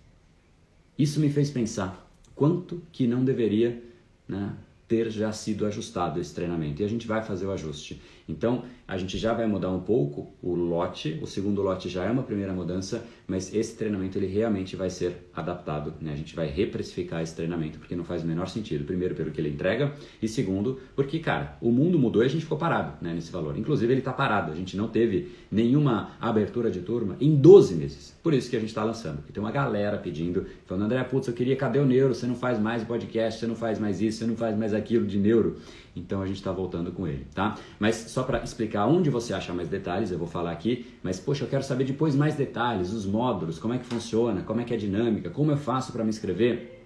Isso me fez pensar quanto que não deveria né, ter já sido ajustado esse treinamento e a gente vai fazer o ajuste. Então, a gente já vai mudar um pouco o lote, o segundo lote já é uma primeira mudança, mas esse treinamento ele realmente vai ser adaptado, né? A gente vai reprecificar esse treinamento porque não faz o menor sentido. Primeiro, pelo que ele entrega, e segundo, porque, cara, o mundo mudou e a gente ficou parado, né, nesse valor. Inclusive, ele está parado, a gente não teve nenhuma abertura de turma em 12 meses. Por isso que a gente está lançando. E tem uma galera pedindo, falando, André, putz, eu queria, cadê o neuro? Você não faz mais podcast, você não faz mais isso, você não faz mais aquilo de neuro. Então a gente está voltando com ele, tá? Mas só para explicar onde você acha mais detalhes, eu vou falar aqui. Mas poxa, eu quero saber depois mais detalhes, os módulos, como é que funciona, como é que é a dinâmica, como eu faço para me inscrever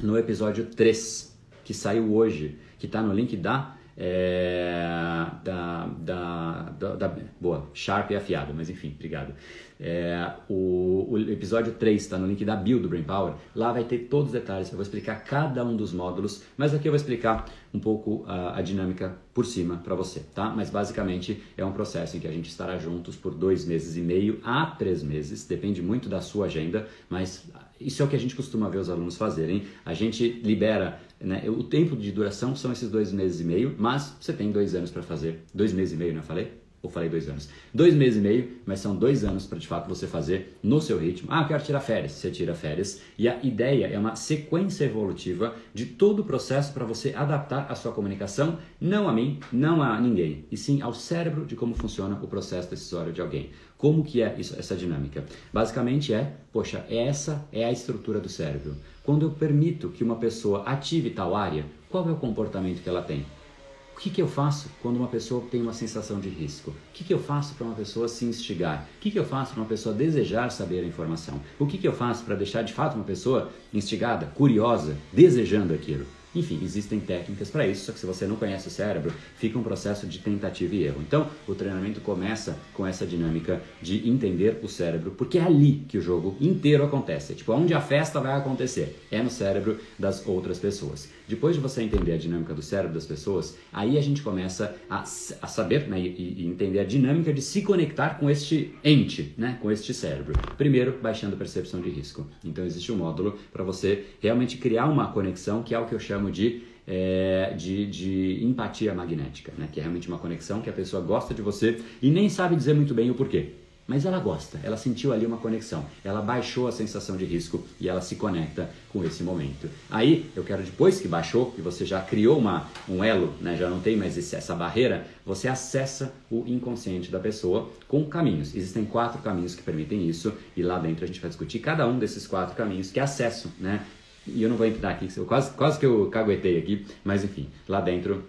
no episódio 3, que saiu hoje, que está no link da é, da, da, da, da, Boa, Sharp e afiado, mas enfim, obrigado. É, o, o, episódio 3 está no link da bio do Brain Power. Lá vai ter todos os detalhes, eu vou explicar cada um dos módulos, mas aqui eu vou explicar um pouco a, a dinâmica por cima para você, tá? Mas basicamente é um processo em que a gente estará juntos por dois meses e meio a três meses, depende muito da sua agenda, mas isso é o que a gente costuma ver os alunos fazerem. A gente libera, né, o tempo de duração são esses dois meses e meio, mas você tem dois anos para fazer. Dois meses e meio, não né, falei? Ou falei dois anos? Dois meses e meio, mas são dois anos para de fato você fazer no seu ritmo. Ah, eu quero tirar férias. Você tira férias. E a ideia é uma sequência evolutiva de todo o processo para você adaptar a sua comunicação, não a mim, não a ninguém, e sim ao cérebro de como funciona o processo decisório de alguém. Como que é isso, essa dinâmica? Basicamente é, poxa, essa é a estrutura do cérebro. Quando eu permito que uma pessoa ative tal área, qual é o comportamento que ela tem? O que, que eu faço quando uma pessoa tem uma sensação de risco? O que, que eu faço para uma pessoa se instigar? O que, que eu faço para uma pessoa desejar saber a informação? O que, que eu faço para deixar de fato uma pessoa instigada, curiosa, desejando aquilo? Enfim, existem técnicas para isso, só que se você não conhece o cérebro, fica um processo de tentativa e erro. Então, o treinamento começa com essa dinâmica de entender o cérebro, porque é ali que o jogo inteiro acontece. É tipo, onde a festa vai acontecer é no cérebro das outras pessoas. Depois de você entender a dinâmica do cérebro das pessoas, aí a gente começa a, a saber né, e, e, entender a dinâmica de se conectar com este ente, né, com este cérebro. Primeiro, baixando a percepção de risco. Então, existe um módulo para você realmente criar uma conexão, que é o que eu chamo de é, de, de, empatia magnética, né? que é realmente uma conexão que a pessoa gosta de você e nem sabe dizer muito bem o porquê. Mas ela gosta, ela sentiu ali uma conexão, ela baixou a sensação de risco e ela se conecta com esse momento. Aí eu quero depois que baixou, que você já criou uma, um elo, né, já não tem mais esse, essa barreira, você acessa o inconsciente da pessoa com caminhos. Existem quatro caminhos que permitem isso e lá dentro a gente vai discutir cada um desses quatro caminhos que acesso, né? E eu não vou entrar aqui, quase, quase que eu caguetei aqui, mas enfim, lá dentro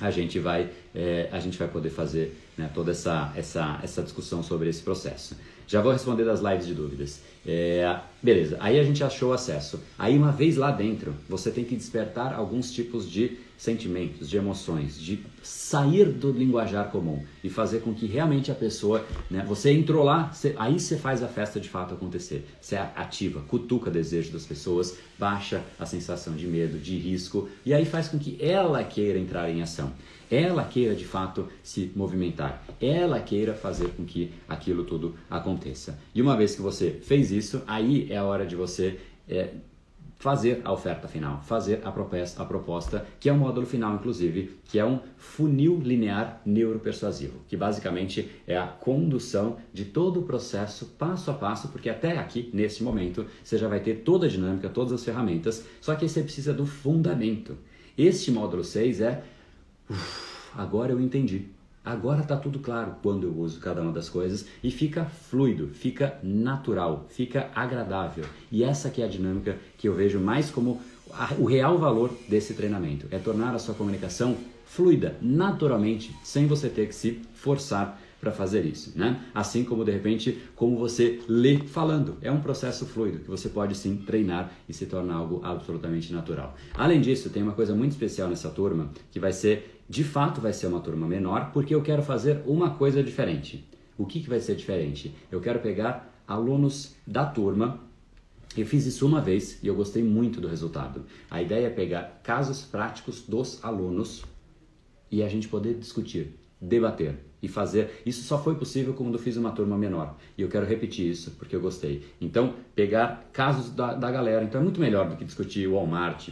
a gente vai, é, a gente vai poder fazer né, toda essa, essa, essa discussão sobre esse processo. Já vou responder das lives de dúvidas. É, beleza, aí a gente achou acesso. Aí uma vez lá dentro, você tem que despertar alguns tipos de sentimentos, de emoções, de sair do linguajar comum e fazer com que realmente a pessoa, né, você entrou lá, você, aí você faz a festa de fato acontecer. Você ativa, cutuca o desejo das pessoas, baixa a sensação de medo, de risco e aí faz com que ela queira entrar em ação. Ela queira de fato se movimentar, ela queira fazer com que aquilo tudo aconteça. E uma vez que você fez isso, aí é a hora de você é, fazer a oferta final, fazer a proposta, a proposta, que é o módulo final, inclusive, que é um funil linear neuropersuasivo, que basicamente é a condução de todo o processo passo a passo, porque até aqui, nesse momento, você já vai ter toda a dinâmica, todas as ferramentas, só que aí você precisa do fundamento. Este módulo 6 é. Uf, agora eu entendi. Agora está tudo claro quando eu uso cada uma das coisas e fica fluido, fica natural, fica agradável. E essa que é a dinâmica que eu vejo mais como a, o real valor desse treinamento, é tornar a sua comunicação fluida, naturalmente, sem você ter que se forçar para fazer isso, né? Assim como de repente como você lê falando, é um processo fluido que você pode sim treinar e se torna algo absolutamente natural. Além disso, tem uma coisa muito especial nessa turma que vai ser, de fato, vai ser uma turma menor, porque eu quero fazer uma coisa diferente. O que, que vai ser diferente? Eu quero pegar alunos da turma eu fiz isso uma vez e eu gostei muito do resultado. A ideia é pegar casos práticos dos alunos e a gente poder discutir, debater e fazer. Isso só foi possível quando eu fiz uma turma menor. E eu quero repetir isso porque eu gostei. Então, pegar casos da, da galera. Então, é muito melhor do que discutir Walmart,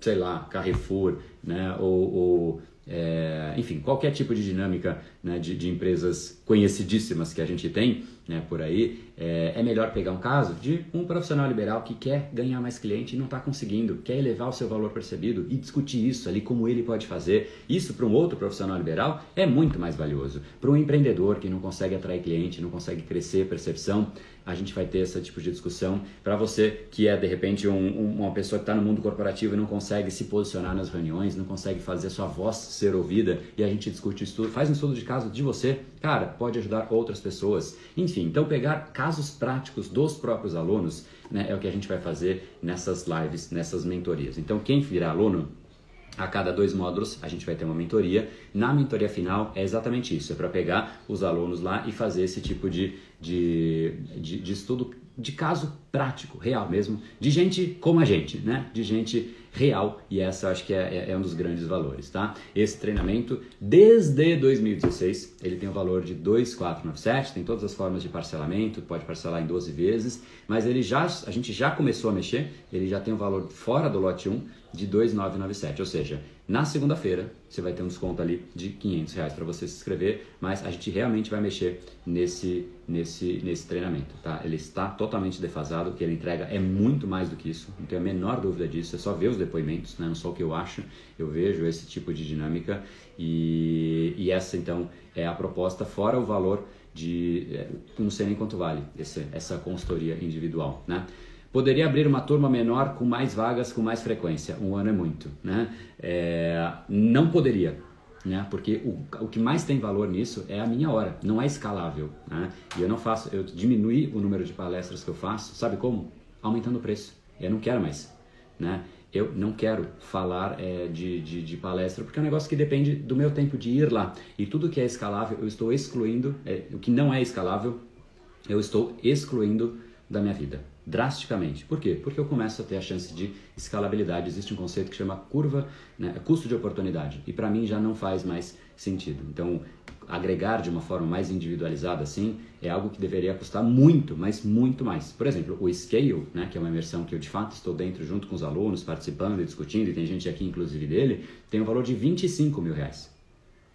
sei lá, Carrefour, né? Ou, ou é, enfim, qualquer tipo de dinâmica né, de, de, empresas conhecidíssimas que a gente tem né, por aí, é, é, melhor pegar um caso de um profissional liberal que quer ganhar mais cliente e não está conseguindo, quer elevar o seu valor percebido e discutir isso ali, como ele pode fazer. Isso para um outro profissional liberal é muito mais valioso. Para um empreendedor que não consegue atrair cliente, não consegue crescer percepção, a gente vai ter esse tipo de discussão. Para você que é de repente um, uma pessoa que está no mundo corporativo e não consegue se posicionar nas reuniões, não consegue fazer sua voz ser ouvida e a gente discute isso tudo, faz um estudo de caso de você, cara, pode ajudar outras pessoas. Enfim, então pegar casos práticos dos próprios alunos né, é o que a gente vai fazer nessas lives, nessas mentorias. Então quem virar aluno A cada dois módulos a gente vai ter uma mentoria. Na mentoria final é exatamente isso: é para pegar os alunos lá e fazer esse tipo de, de, de, de estudo de caso prático, real mesmo, de gente como a gente, né? De gente real e essa acho que é, é, é, um dos grandes valores, tá? Esse treinamento, desde 2016, ele tem o valor de 2,497, tem todas as formas de parcelamento, pode parcelar em 12 vezes, mas ele já, a gente já começou a mexer, ele já tem o um valor fora do lote 1 de 2,997, ou seja, na segunda-feira você vai ter um desconto ali de 500 reais para você se inscrever, mas a gente realmente vai mexer nesse, nesse, nesse treinamento, tá? Ele está totalmente defasado, o que ele entrega é muito mais do que isso, não tenho a menor dúvida disso, é só ver os depoimentos, né? não só o que eu acho, eu vejo esse tipo de dinâmica e, e essa então é a proposta, fora o valor de, é, não sei nem quanto vale esse, essa consultoria individual, né? Poderia abrir uma turma menor com mais vagas, com mais frequência. Um ano é muito, né? É, não poderia, né? Porque o, o que mais tem valor nisso é a minha hora, não é escalável, né? E eu não faço, eu diminui o número de palestras que eu faço, sabe como? Aumentando o preço. Eu não quero mais, né? Eu não quero falar é, de, de, de, palestra porque é um negócio que depende do meu tempo de ir lá. E tudo que é escalável, eu estou excluindo, é, o que não é escalável, eu estou excluindo da minha vida drasticamente. Por quê? Porque eu começo a ter a chance de escalabilidade. Existe um conceito que chama curva, né, custo de oportunidade, e para mim já não faz mais sentido. Então, agregar de uma forma mais individualizada assim é algo que deveria custar muito, mas muito mais. Por exemplo, o Scale, né, que é uma imersão que eu de fato estou dentro junto com os alunos, participando e discutindo, e tem gente aqui inclusive dele, tem um valor de 25 mil reais.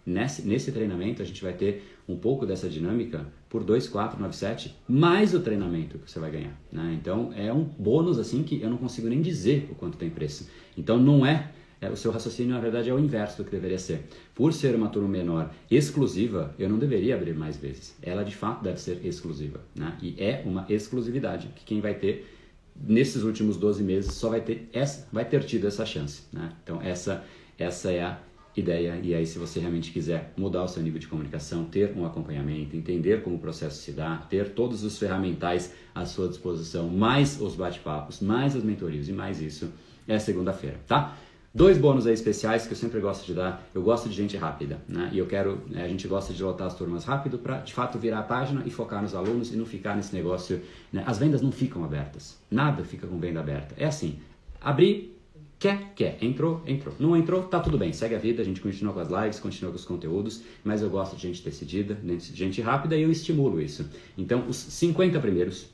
Nesse, nesse treinamento a gente vai ter um pouco dessa dinâmica por 2,497 mais o treinamento que você vai ganhar. Né? Então é um bônus assim que eu não consigo nem dizer o quanto tem preço. Então não é, é, o seu raciocínio na verdade é o inverso do que deveria ser. Por ser uma turma menor exclusiva, eu não deveria abrir mais vezes. Ela de fato deve ser exclusiva. Né? E é uma exclusividade que quem vai ter nesses últimos 12 meses só vai ter essa, vai ter tido essa chance. Né? Então essa essa é a ideia. E aí, se você realmente quiser mudar o seu nível de comunicação, ter um acompanhamento, entender como o processo se dá, ter todos os ferramentais à sua disposição, mais os bate-papos, mais as mentorias e mais isso, é segunda-feira, tá? Dois bônus aí especiais que eu sempre gosto de dar. Eu gosto de gente rápida, né? E eu quero, né, a gente gosta de lotar as turmas rápido para de fato virar a página e focar nos alunos e não ficar nesse negócio. Né? As vendas não ficam abertas. Nada fica com venda aberta. É assim: abrir, Quer? Quer. Entrou? Entrou. Não entrou? Tá tudo bem. Segue a vida, a gente continua com as lives, continua com os conteúdos, mas eu gosto de gente decidida, de gente rápida e eu estimulo isso. Então, os 50 primeiros,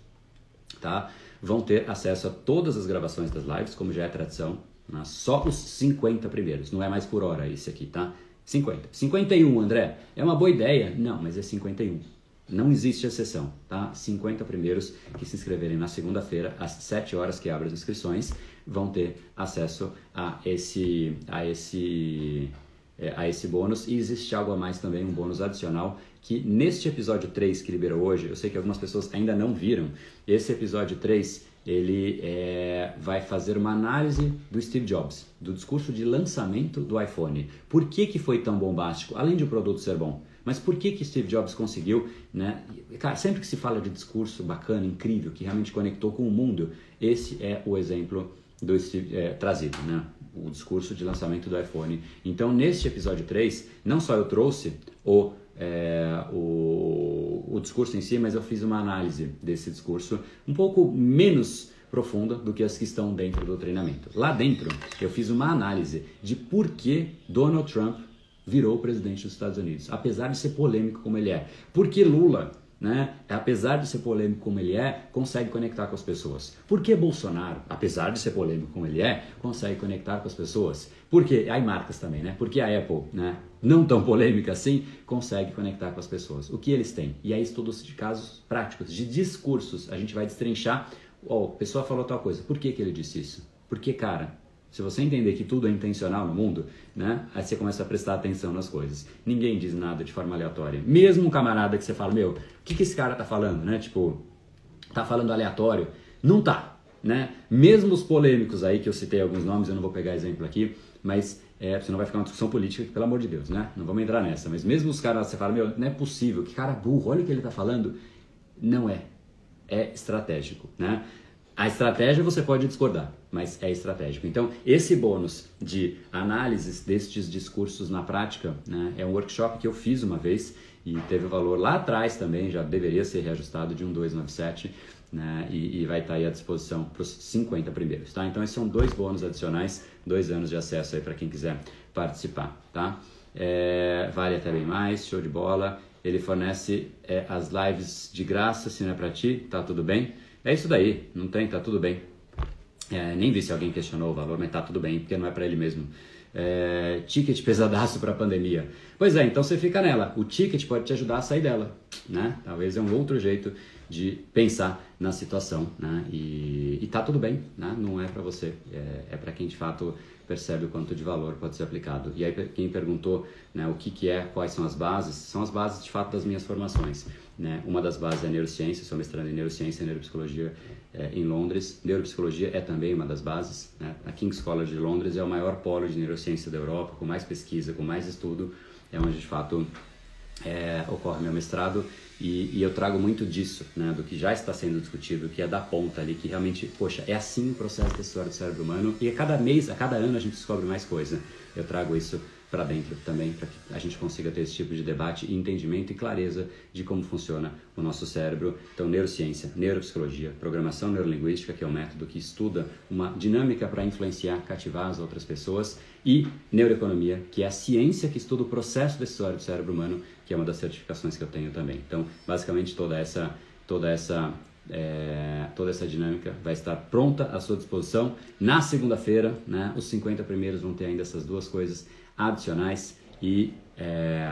tá? Vão ter acesso a todas as gravações das lives, como já é tradição. Né? Só os 50 primeiros, não é mais por hora esse aqui, tá? 50. 51, André, é uma boa ideia? Não, mas é 51. Não existe exceção, tá? 50 primeiros que se inscreverem na segunda-feira, às 7 horas que abre as inscrições, vão ter acesso a esse, a esse, é, a esse bônus. E existe algo a mais também, um bônus adicional, que neste episódio 3 que liberou hoje, eu sei que algumas pessoas ainda não viram, esse episódio 3 ele é, vai fazer uma análise do Steve Jobs, do discurso de lançamento do iPhone. Por que, que foi tão bombástico, além de o produto ser bom? Mas por que que Steve Jobs conseguiu, né? Cara, sempre que se fala de discurso bacana, incrível, que realmente conectou com o mundo, esse é o exemplo do Steve, é, trazido, né? O discurso de lançamento do iPhone. Então, neste episódio 3, não só eu trouxe o, é, o, o discurso em si, mas eu fiz uma análise desse discurso um pouco menos profunda do que as que estão dentro do treinamento. Lá dentro, eu fiz uma análise de por que Donald Trump virou presidente dos Estados Unidos, apesar de ser polêmico como ele é. Porque Lula, né, apesar de ser polêmico como ele é, consegue conectar com as pessoas. Por que Bolsonaro, apesar de ser polêmico como ele é, consegue conectar com as pessoas? Porque aí marcas também, né? Porque a Apple, né, não tão polêmica assim, consegue conectar com as pessoas. O que eles têm? E aí estudos de casos práticos, de discursos, a gente vai destrinchar. Oh, a pessoa falou tal coisa. Por que que ele disse isso? Porque, cara, se você entender que tudo é intencional no mundo, né? Aí você começa a prestar atenção nas coisas. Ninguém diz nada de forma aleatória. Mesmo um camarada que você fala, meu, o que, que esse cara tá falando, né? Tipo, tá falando aleatório. Não tá, né? Mesmo os polêmicos aí, que eu citei alguns nomes, eu não vou pegar exemplo aqui, mas é, senão vai ficar uma discussão política, pelo amor de Deus, né? Não vamos entrar nessa. Mas mesmo os caras, você fala, meu, não é possível, que cara burro, olha o que ele tá falando. Não é. É estratégico, né? A estratégia você pode discordar, mas é estratégico. Então, esse bônus de análises destes discursos na prática né, é um workshop que eu fiz uma vez e teve valor lá atrás também, já deveria ser reajustado de um 297 né, e, e vai estar aí à disposição para os 50 primeiros. Tá? Então, esses são dois bônus adicionais, dois anos de acesso aí para quem quiser participar. Tá? É, vale até bem mais, show de bola. Ele fornece é, as lives de graça, se não é para ti, tá tudo bem. É isso daí, não tem, tá tudo bem. É, nem vi se alguém questionou o valor, mas tá tudo bem, porque não é para ele mesmo. É, ticket pesadaço para a pandemia. Pois é, então você fica nela. O ticket pode te ajudar a sair dela, né? Talvez é um outro jeito de pensar na situação, né? E, e tá tudo bem, né? Não é para você, é, é para quem de fato percebe o quanto de valor pode ser aplicado. E aí quem perguntou né, o que, que é, quais são as bases, são as bases de fato das minhas formações. Né? Uma das bases é neurociência, sou mestrando em neurociência e neuropsicologia é, em Londres. Neuropsicologia é também uma das bases. Né? A King's College de Londres é o maior polo de neurociência da Europa, com mais pesquisa, com mais estudo, é onde de fato é, ocorre meu mestrado e, e, eu trago muito disso, né, do que já está sendo discutido, que é da ponta ali, que realmente, poxa, é assim o processo história do cérebro humano e a cada mês, a cada ano a gente descobre mais coisa. Eu trago isso para dentro também, para que a gente consiga ter esse tipo de debate entendimento e clareza de como funciona o nosso cérebro. Então, neurociência, neuropsicologia, programação neurolinguística, que é um método que estuda uma dinâmica para influenciar, cativar as outras pessoas, e neuroeconomia, que é a ciência que estuda o processo decisório do cérebro humano, que é uma das certificações que eu tenho também. Então, basicamente, toda essa, toda essa é, toda essa dinâmica vai estar pronta à sua disposição. Na segunda-feira, né, os 50 primeiros vão ter ainda essas duas coisas adicionais e é,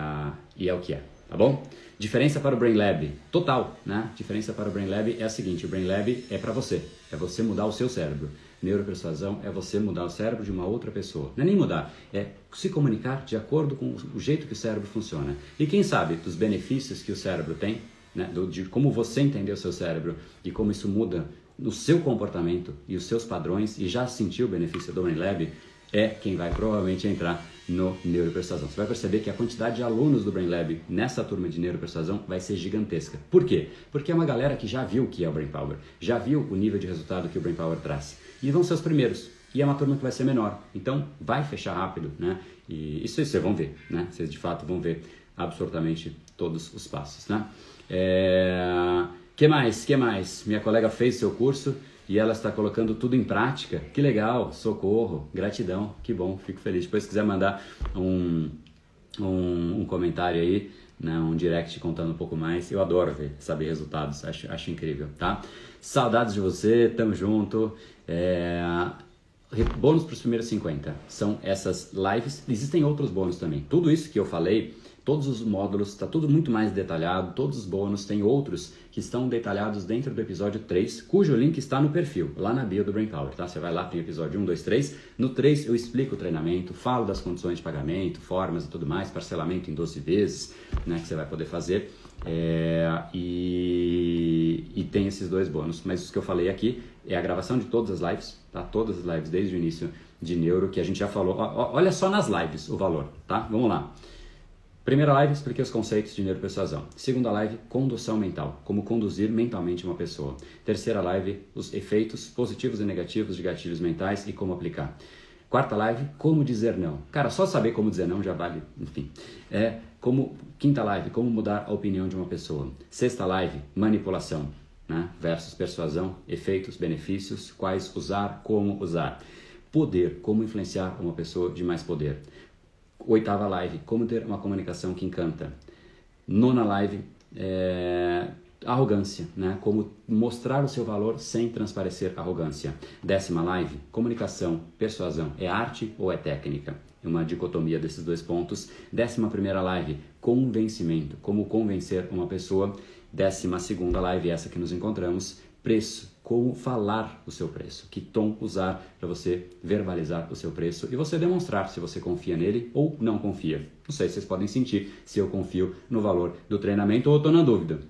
e é o que é, tá bom? Diferença para o Brain Lab, total, né? Diferença para o Brain Lab é a seguinte, o Brain Lab é para você, é você mudar o seu cérebro. Neuropersuasão é você mudar o cérebro de uma outra pessoa. Não é nem mudar, é se comunicar de acordo com o jeito que o cérebro funciona. E quem sabe dos benefícios que o cérebro tem, né? Do, de como você entender o seu cérebro e como isso muda no seu comportamento e os seus padrões e já sentiu o benefício do Brain Lab, é quem vai provavelmente entrar no Neuropersuasão. Você vai perceber que a quantidade de alunos do Brain Lab nessa turma de Neuropersuasão vai ser gigantesca. Por quê? Porque é uma galera que já viu o que é o Brain Power, já viu o nível de resultado que o Brain Power traz. E vão ser os primeiros. E é uma turma que vai ser menor. Então, vai fechar rápido, né? E isso vocês vão ver, né? Vocês de fato vão ver absolutamente todos os passos, né? É... Que mais? Que mais? Minha colega fez seu curso e ela está colocando tudo em prática. Que legal, socorro, gratidão, que bom, fico feliz. Depois se quiser mandar um, um, um comentário aí, né, um direct contando um pouco mais, eu adoro ver, saber resultados, acho, acho incrível, tá? Saudades de você, tamo junto. É... Bônus para os primeiros 50 são essas lives. Existem outros bônus também. Tudo isso que eu falei Todos os módulos, está tudo muito mais detalhado, todos os bônus, tem outros que estão detalhados dentro do episódio 3, cujo link está no perfil, lá na bio do Brain Power, tá? Você vai lá, tem episódio 1, 2, 3. No 3 eu explico o treinamento, falo das condições de pagamento, formas e tudo mais, parcelamento em 12 vezes, né, que você vai poder fazer. É, e, e tem esses dois bônus, mas os que eu falei aqui é a gravação de todas as lives, tá? Todas as lives desde o início de neuro, que a gente já falou. olha só nas lives o valor, tá? Vamos lá. Primeira live, expliquei os conceitos de neuropersuasão. Segunda live, condução mental, como conduzir mentalmente uma pessoa. Terceira live, os efeitos positivos e negativos de gatilhos mentais e como aplicar. Quarta live, como dizer não. Cara, só saber como dizer não já vale, enfim. É, como quinta live, como mudar a opinião de uma pessoa. Sexta live, manipulação, né? versus persuasão, efeitos, benefícios, quais usar, como usar. Poder, como influenciar uma pessoa de mais poder. Oitava live, como ter uma comunicação que encanta. Nona live, é, arrogância, né? Como mostrar o seu valor sem transparecer arrogância. Décima live, comunicação, persuasão, é arte ou é técnica? É uma dicotomia desses dois pontos. Décima primeira live, convencimento, como convencer uma pessoa. Décima segunda live, essa que nos encontramos, preço, como falar o seu preço, que tom usar para você verbalizar o seu preço e você demonstrar se você confia nele ou não confia. Não sei se vocês podem sentir se eu confio no valor do treinamento ou estou na dúvida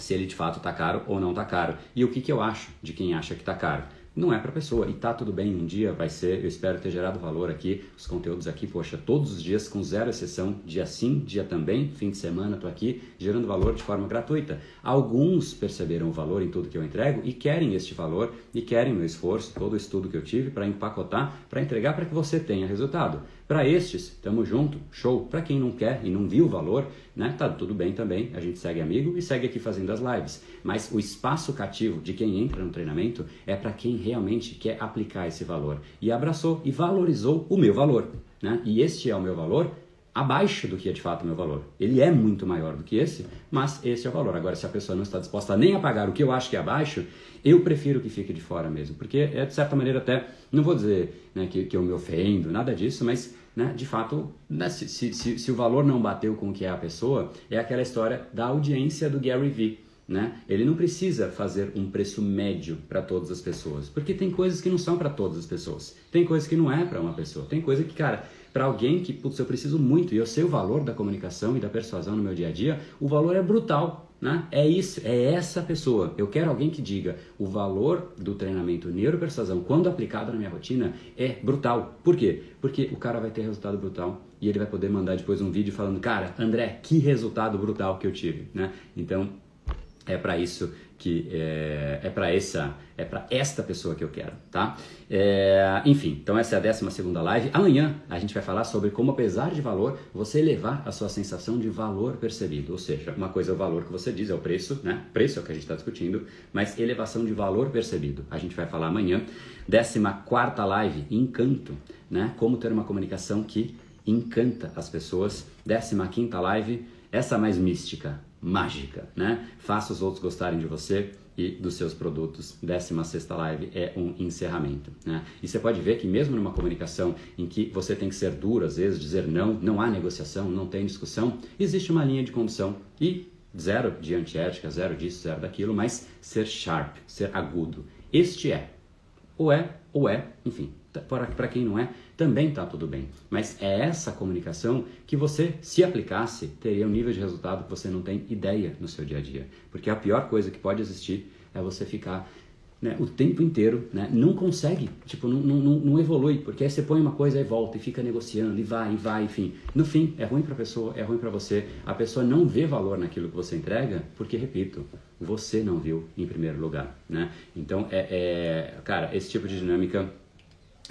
se ele de fato está caro ou não está caro. E o que, que eu acho de quem acha que está caro? Não é para pessoa. E tá tudo bem, um dia vai ser, eu espero ter gerado valor aqui, os conteúdos aqui, poxa, todos os dias com zero exceção, dia sim, dia também, fim de semana, tô aqui gerando valor de forma gratuita. Alguns perceberam o valor em tudo que eu entrego e querem este valor e querem meu esforço, todo o estudo que eu tive para empacotar, para entregar para que você tenha resultado. Para estes, tamo junto, show. Para quem não quer e não viu o valor, né, tá tudo bem também. A gente segue amigo e segue aqui fazendo as lives. Mas o espaço cativo de quem entra no treinamento é para quem realmente quer aplicar esse valor e abraçou e valorizou o meu valor, né? E este é o meu valor abaixo do que é de fato o meu valor. Ele é muito maior do que esse, mas esse é o valor. Agora, se a pessoa não está disposta nem a pagar o que eu acho que é abaixo, eu prefiro que fique de fora mesmo, porque é de certa maneira até, não vou dizer né, que, que eu me ofendo, nada disso, mas né, de fato, né, se, se, se, o valor não bateu com o que é a pessoa, é aquela história da audiência do Gary Vee. Né? Ele não precisa fazer um preço médio para todas as pessoas, porque tem coisas que não são para todas as pessoas, tem coisas que não é para uma pessoa, tem coisa que, cara, para alguém que, putz, eu preciso muito e eu sei o valor da comunicação e da persuasão no meu dia a dia, o valor é brutal. Né? É isso, é essa pessoa. Eu quero alguém que diga o valor do treinamento neuropersuasão, quando aplicado na minha rotina, é brutal. Por quê? Porque o cara vai ter resultado brutal e ele vai poder mandar depois um vídeo falando, cara, André, que resultado brutal que eu tive. Né? Então, é para isso que é, é para essa é para esta pessoa que eu quero, tá? É, enfim, então essa é a 12 segunda live. Amanhã a gente vai falar sobre como apesar de valor você elevar a sua sensação de valor percebido, ou seja, uma coisa é o valor que você diz é o preço, né? Preço é o que a gente está discutindo, mas elevação de valor percebido. A gente vai falar amanhã. 14 quarta live, encanto, né? Como ter uma comunicação que encanta as pessoas. 15 quinta live, essa mais mística, mágica, né? Faça os outros gostarem de você e dos seus produtos. 16 sexta live é um encerramento, né? E você pode ver que mesmo numa comunicação em que você tem que ser duro, às vezes dizer não, não há negociação, não tem discussão, existe uma linha de condução e zero de antiética, zero disso, zero daquilo, mas ser sharp, ser agudo. Este é. Ou é, ou é, enfim, para quem não é, também está tudo bem. Mas é essa comunicação que você, se aplicasse, teria um nível de resultado que você não tem ideia no seu dia a dia. Porque a pior coisa que pode existir é você ficar né, o tempo inteiro, né, não consegue, tipo, não, não, não, evolui, porque aí você põe uma coisa e volta e fica negociando e vai e vai, enfim. No fim, é ruim para a pessoa, é ruim para você. A pessoa não vê valor naquilo que você entrega, porque, repito, você não viu em primeiro lugar, né? Então, é, é cara, esse tipo de dinâmica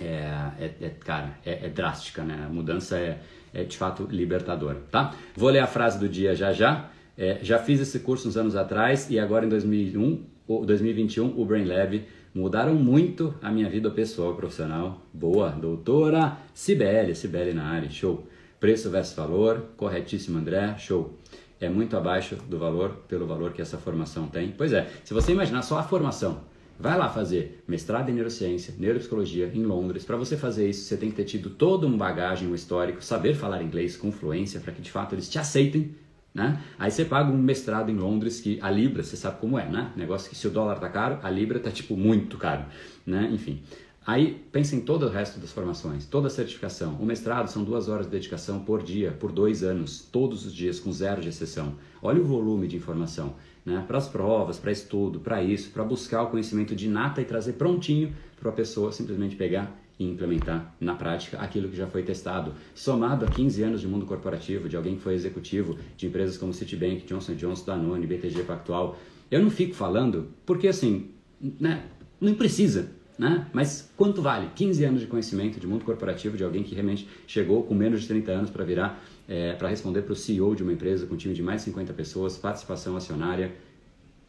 é, é, é cara, é, é, drástica, né? A mudança é, é de fato libertadora, tá? Vou ler a frase do dia já já. É, já fiz esse curso uns anos atrás e agora em 2001, 2021 o Brain Lab mudaram muito a minha vida pessoal e profissional. Boa, doutora Cibele, Cibele na área, show. Preço versus valor, corretíssimo André, show. É muito abaixo do valor pelo valor que essa formação tem. Pois é, se você imaginar só a formação, Vai lá fazer mestrado em neurociência, neuropsicologia em Londres. Para você fazer isso, você tem que ter tido toda uma bagagem, um histórico, saber falar inglês com fluência para que de fato eles te aceitem. Né? Aí você paga um mestrado em Londres que a Libra, você sabe como é, né? Negócio que se o dólar tá caro, a Libra tá tipo muito caro, né? Enfim. Aí pensa em todo o resto das formações, toda a certificação. O mestrado são duas horas de dedicação por dia, por dois anos, todos os dias, com zero de exceção. Olha o volume de informação né, para as provas, para estudo, para isso, para buscar o conhecimento de nata e trazer prontinho para a pessoa simplesmente pegar e implementar na prática aquilo que já foi testado. Somado a 15 anos de mundo corporativo, de alguém que foi executivo de empresas como Citibank, Johnson Johnson, Danone, BTG Pactual, eu não fico falando porque assim, né, não precisa. Né? Mas quanto vale 15 anos de conhecimento de mundo corporativo de alguém que realmente chegou com menos de 30 anos para virar é, para responder para o CEO de uma empresa com um time de mais de 50 pessoas, participação acionária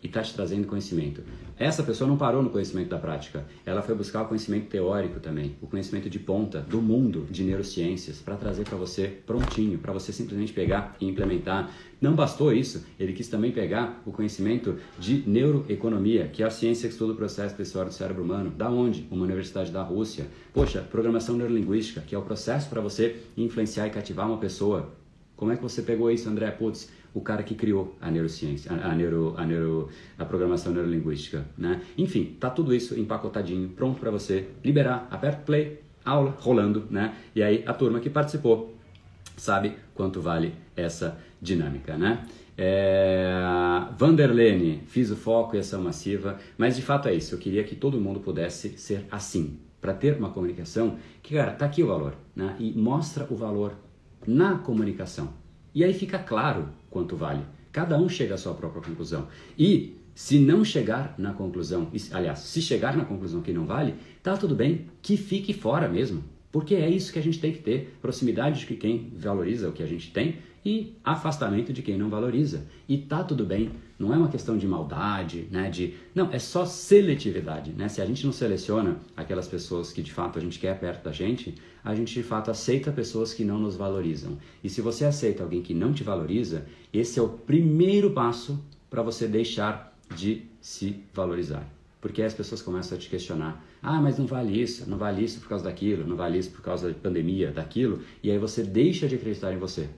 e está te trazendo conhecimento. Essa pessoa não parou no conhecimento da prática, ela foi buscar o conhecimento teórico também, o conhecimento de ponta do mundo de neurociências para trazer para você prontinho, para você simplesmente pegar e implementar. Não bastou isso, ele quis também pegar o conhecimento de neuroeconomia, que é a ciência que estuda o processo pessoal do cérebro humano. Da onde? Uma universidade da Rússia. Poxa, programação neurolinguística, que é o processo para você influenciar e cativar uma pessoa. Como é que você pegou isso, André? Putz, o cara que criou a neurociência, a, a, neuro, a, neuro, a programação neurolinguística, né? Enfim, tá tudo isso empacotadinho, pronto para você liberar, aperta play, aula rolando, né? E aí a turma que participou sabe quanto vale essa dinâmica, né? É, Vanderlene, fiz o foco e ação massiva, mas de fato é isso. Eu queria que todo mundo pudesse ser assim, para ter uma comunicação que, cara, tá aqui o valor, né? E mostra o valor na comunicação. E aí fica claro quanto vale. Cada um chega à sua própria conclusão. E se não chegar na conclusão, aliás, se chegar na conclusão que não vale, tá tudo bem, que fique fora mesmo. Porque é isso que a gente tem que ter: proximidade de quem valoriza o que a gente tem e afastamento de quem não valoriza. E tá tudo bem, não é uma questão de maldade, né? De não, é só seletividade, né? Se a gente não seleciona aquelas pessoas que de fato a gente quer perto da gente, a gente de fato aceita pessoas que não nos valorizam. E se você aceita alguém que não te valoriza, esse é o primeiro passo para você deixar de se valorizar. Porque as pessoas começam a te questionar. Ah, mas não vale isso, não vale isso por causa daquilo, não vale isso por causa da pandemia, daquilo. E aí você deixa de acreditar em você.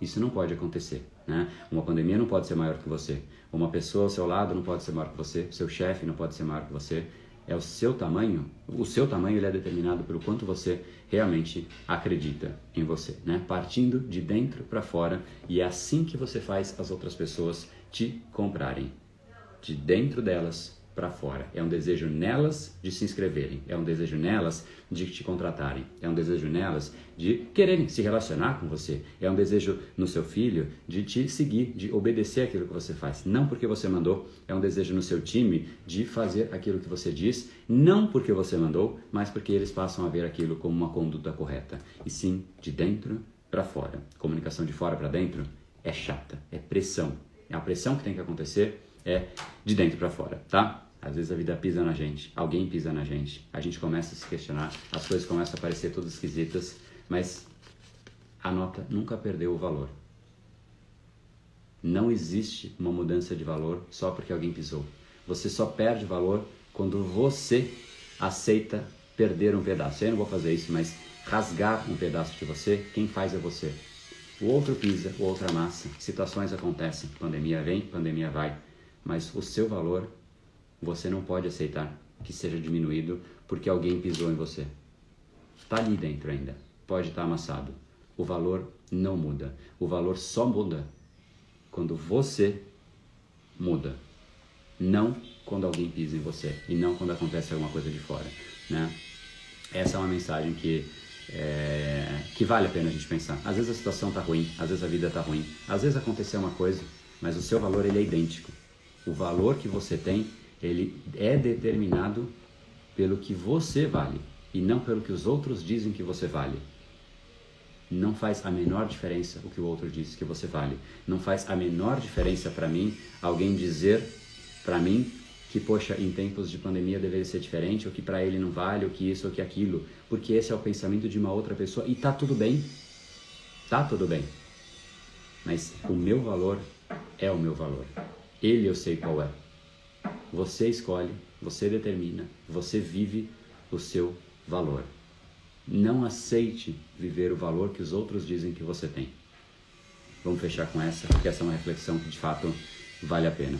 Isso não pode acontecer. Né? Uma pandemia não pode ser maior que você. Uma pessoa ao seu lado não pode ser maior que você. Seu chefe não pode ser maior que você. É o seu tamanho. O seu tamanho ele é determinado pelo quanto você realmente acredita em você, né? Partindo de dentro para fora e é assim que você faz as outras pessoas te comprarem, de dentro delas para fora. É um desejo nelas de se inscreverem, é um desejo nelas de te contratarem, é um desejo nelas de quererem se relacionar com você, é um desejo no seu filho de te seguir, de obedecer aquilo que você faz, não porque você mandou, é um desejo no seu time de fazer aquilo que você diz, não porque você mandou, mas porque eles passam a ver aquilo como uma conduta correta, e sim de dentro para fora. Comunicação de fora para dentro é chata, é pressão. É a pressão que tem que acontecer é de dentro para fora, tá? Às vezes a vida pisa na gente, alguém pisa na gente, a gente começa a se questionar, as coisas começam a parecer todas esquisitas, mas a nota nunca perdeu o valor. Não existe uma mudança de valor só porque alguém pisou. Você só perde valor quando você aceita perder um pedaço. Eu não vou fazer isso, mas rasgar um pedaço de você, quem faz é você. O outro pisa, o outro amassa. Situações acontecem, pandemia vem, pandemia vai, mas o seu valor você não pode aceitar que seja diminuído porque alguém pisou em você. Está ali dentro ainda, pode estar tá amassado. O valor não muda. O valor só muda quando você muda. Não quando alguém pisa em você e não quando acontece alguma coisa de fora, né? Essa é uma mensagem que é, que vale a pena a gente pensar. Às vezes a situação está ruim, às vezes a vida está ruim, às vezes aconteceu uma coisa, mas o seu valor ele é idêntico. O valor que você tem ele é determinado pelo que você vale e não pelo que os outros dizem que você vale. Não faz a menor diferença o que o outro diz que você vale. Não faz a menor diferença para mim alguém dizer para mim que, poxa, em tempos de pandemia deveria ser diferente, ou que para ele não vale, ou que isso ou que aquilo, porque esse é o pensamento de uma outra pessoa e tá tudo bem. Tá tudo bem. Mas o meu valor é o meu valor. Ele eu sei qual é. Você escolhe, você determina, você vive o seu valor. Não aceite viver o valor que os outros dizem que você tem. Vamos fechar com essa, porque essa é uma reflexão que de fato vale a pena.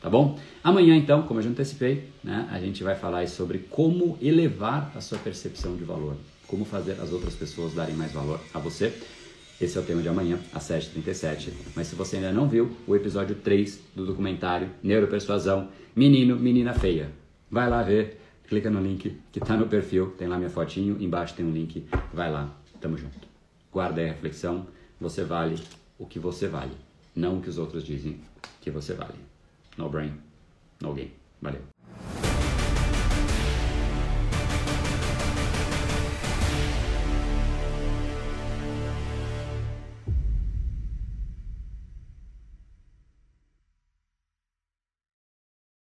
Tá bom? Amanhã, então, como eu já antecipei, né, a gente vai falar sobre como elevar a sua percepção de valor, como fazer as outras pessoas darem mais valor a você. Esse é o tema de amanhã, às 7h37. Mas se você ainda não viu o episódio 3 do documentário Neuropersuasão, Menino, Menina Feia, vai lá ver, clica no link que está no perfil, tem lá minha fotinho, embaixo tem um link, vai lá, tamo junto. Guarda aí a reflexão, você vale o que você vale, não o que os outros dizem que você vale. No brain, no game. Valeu.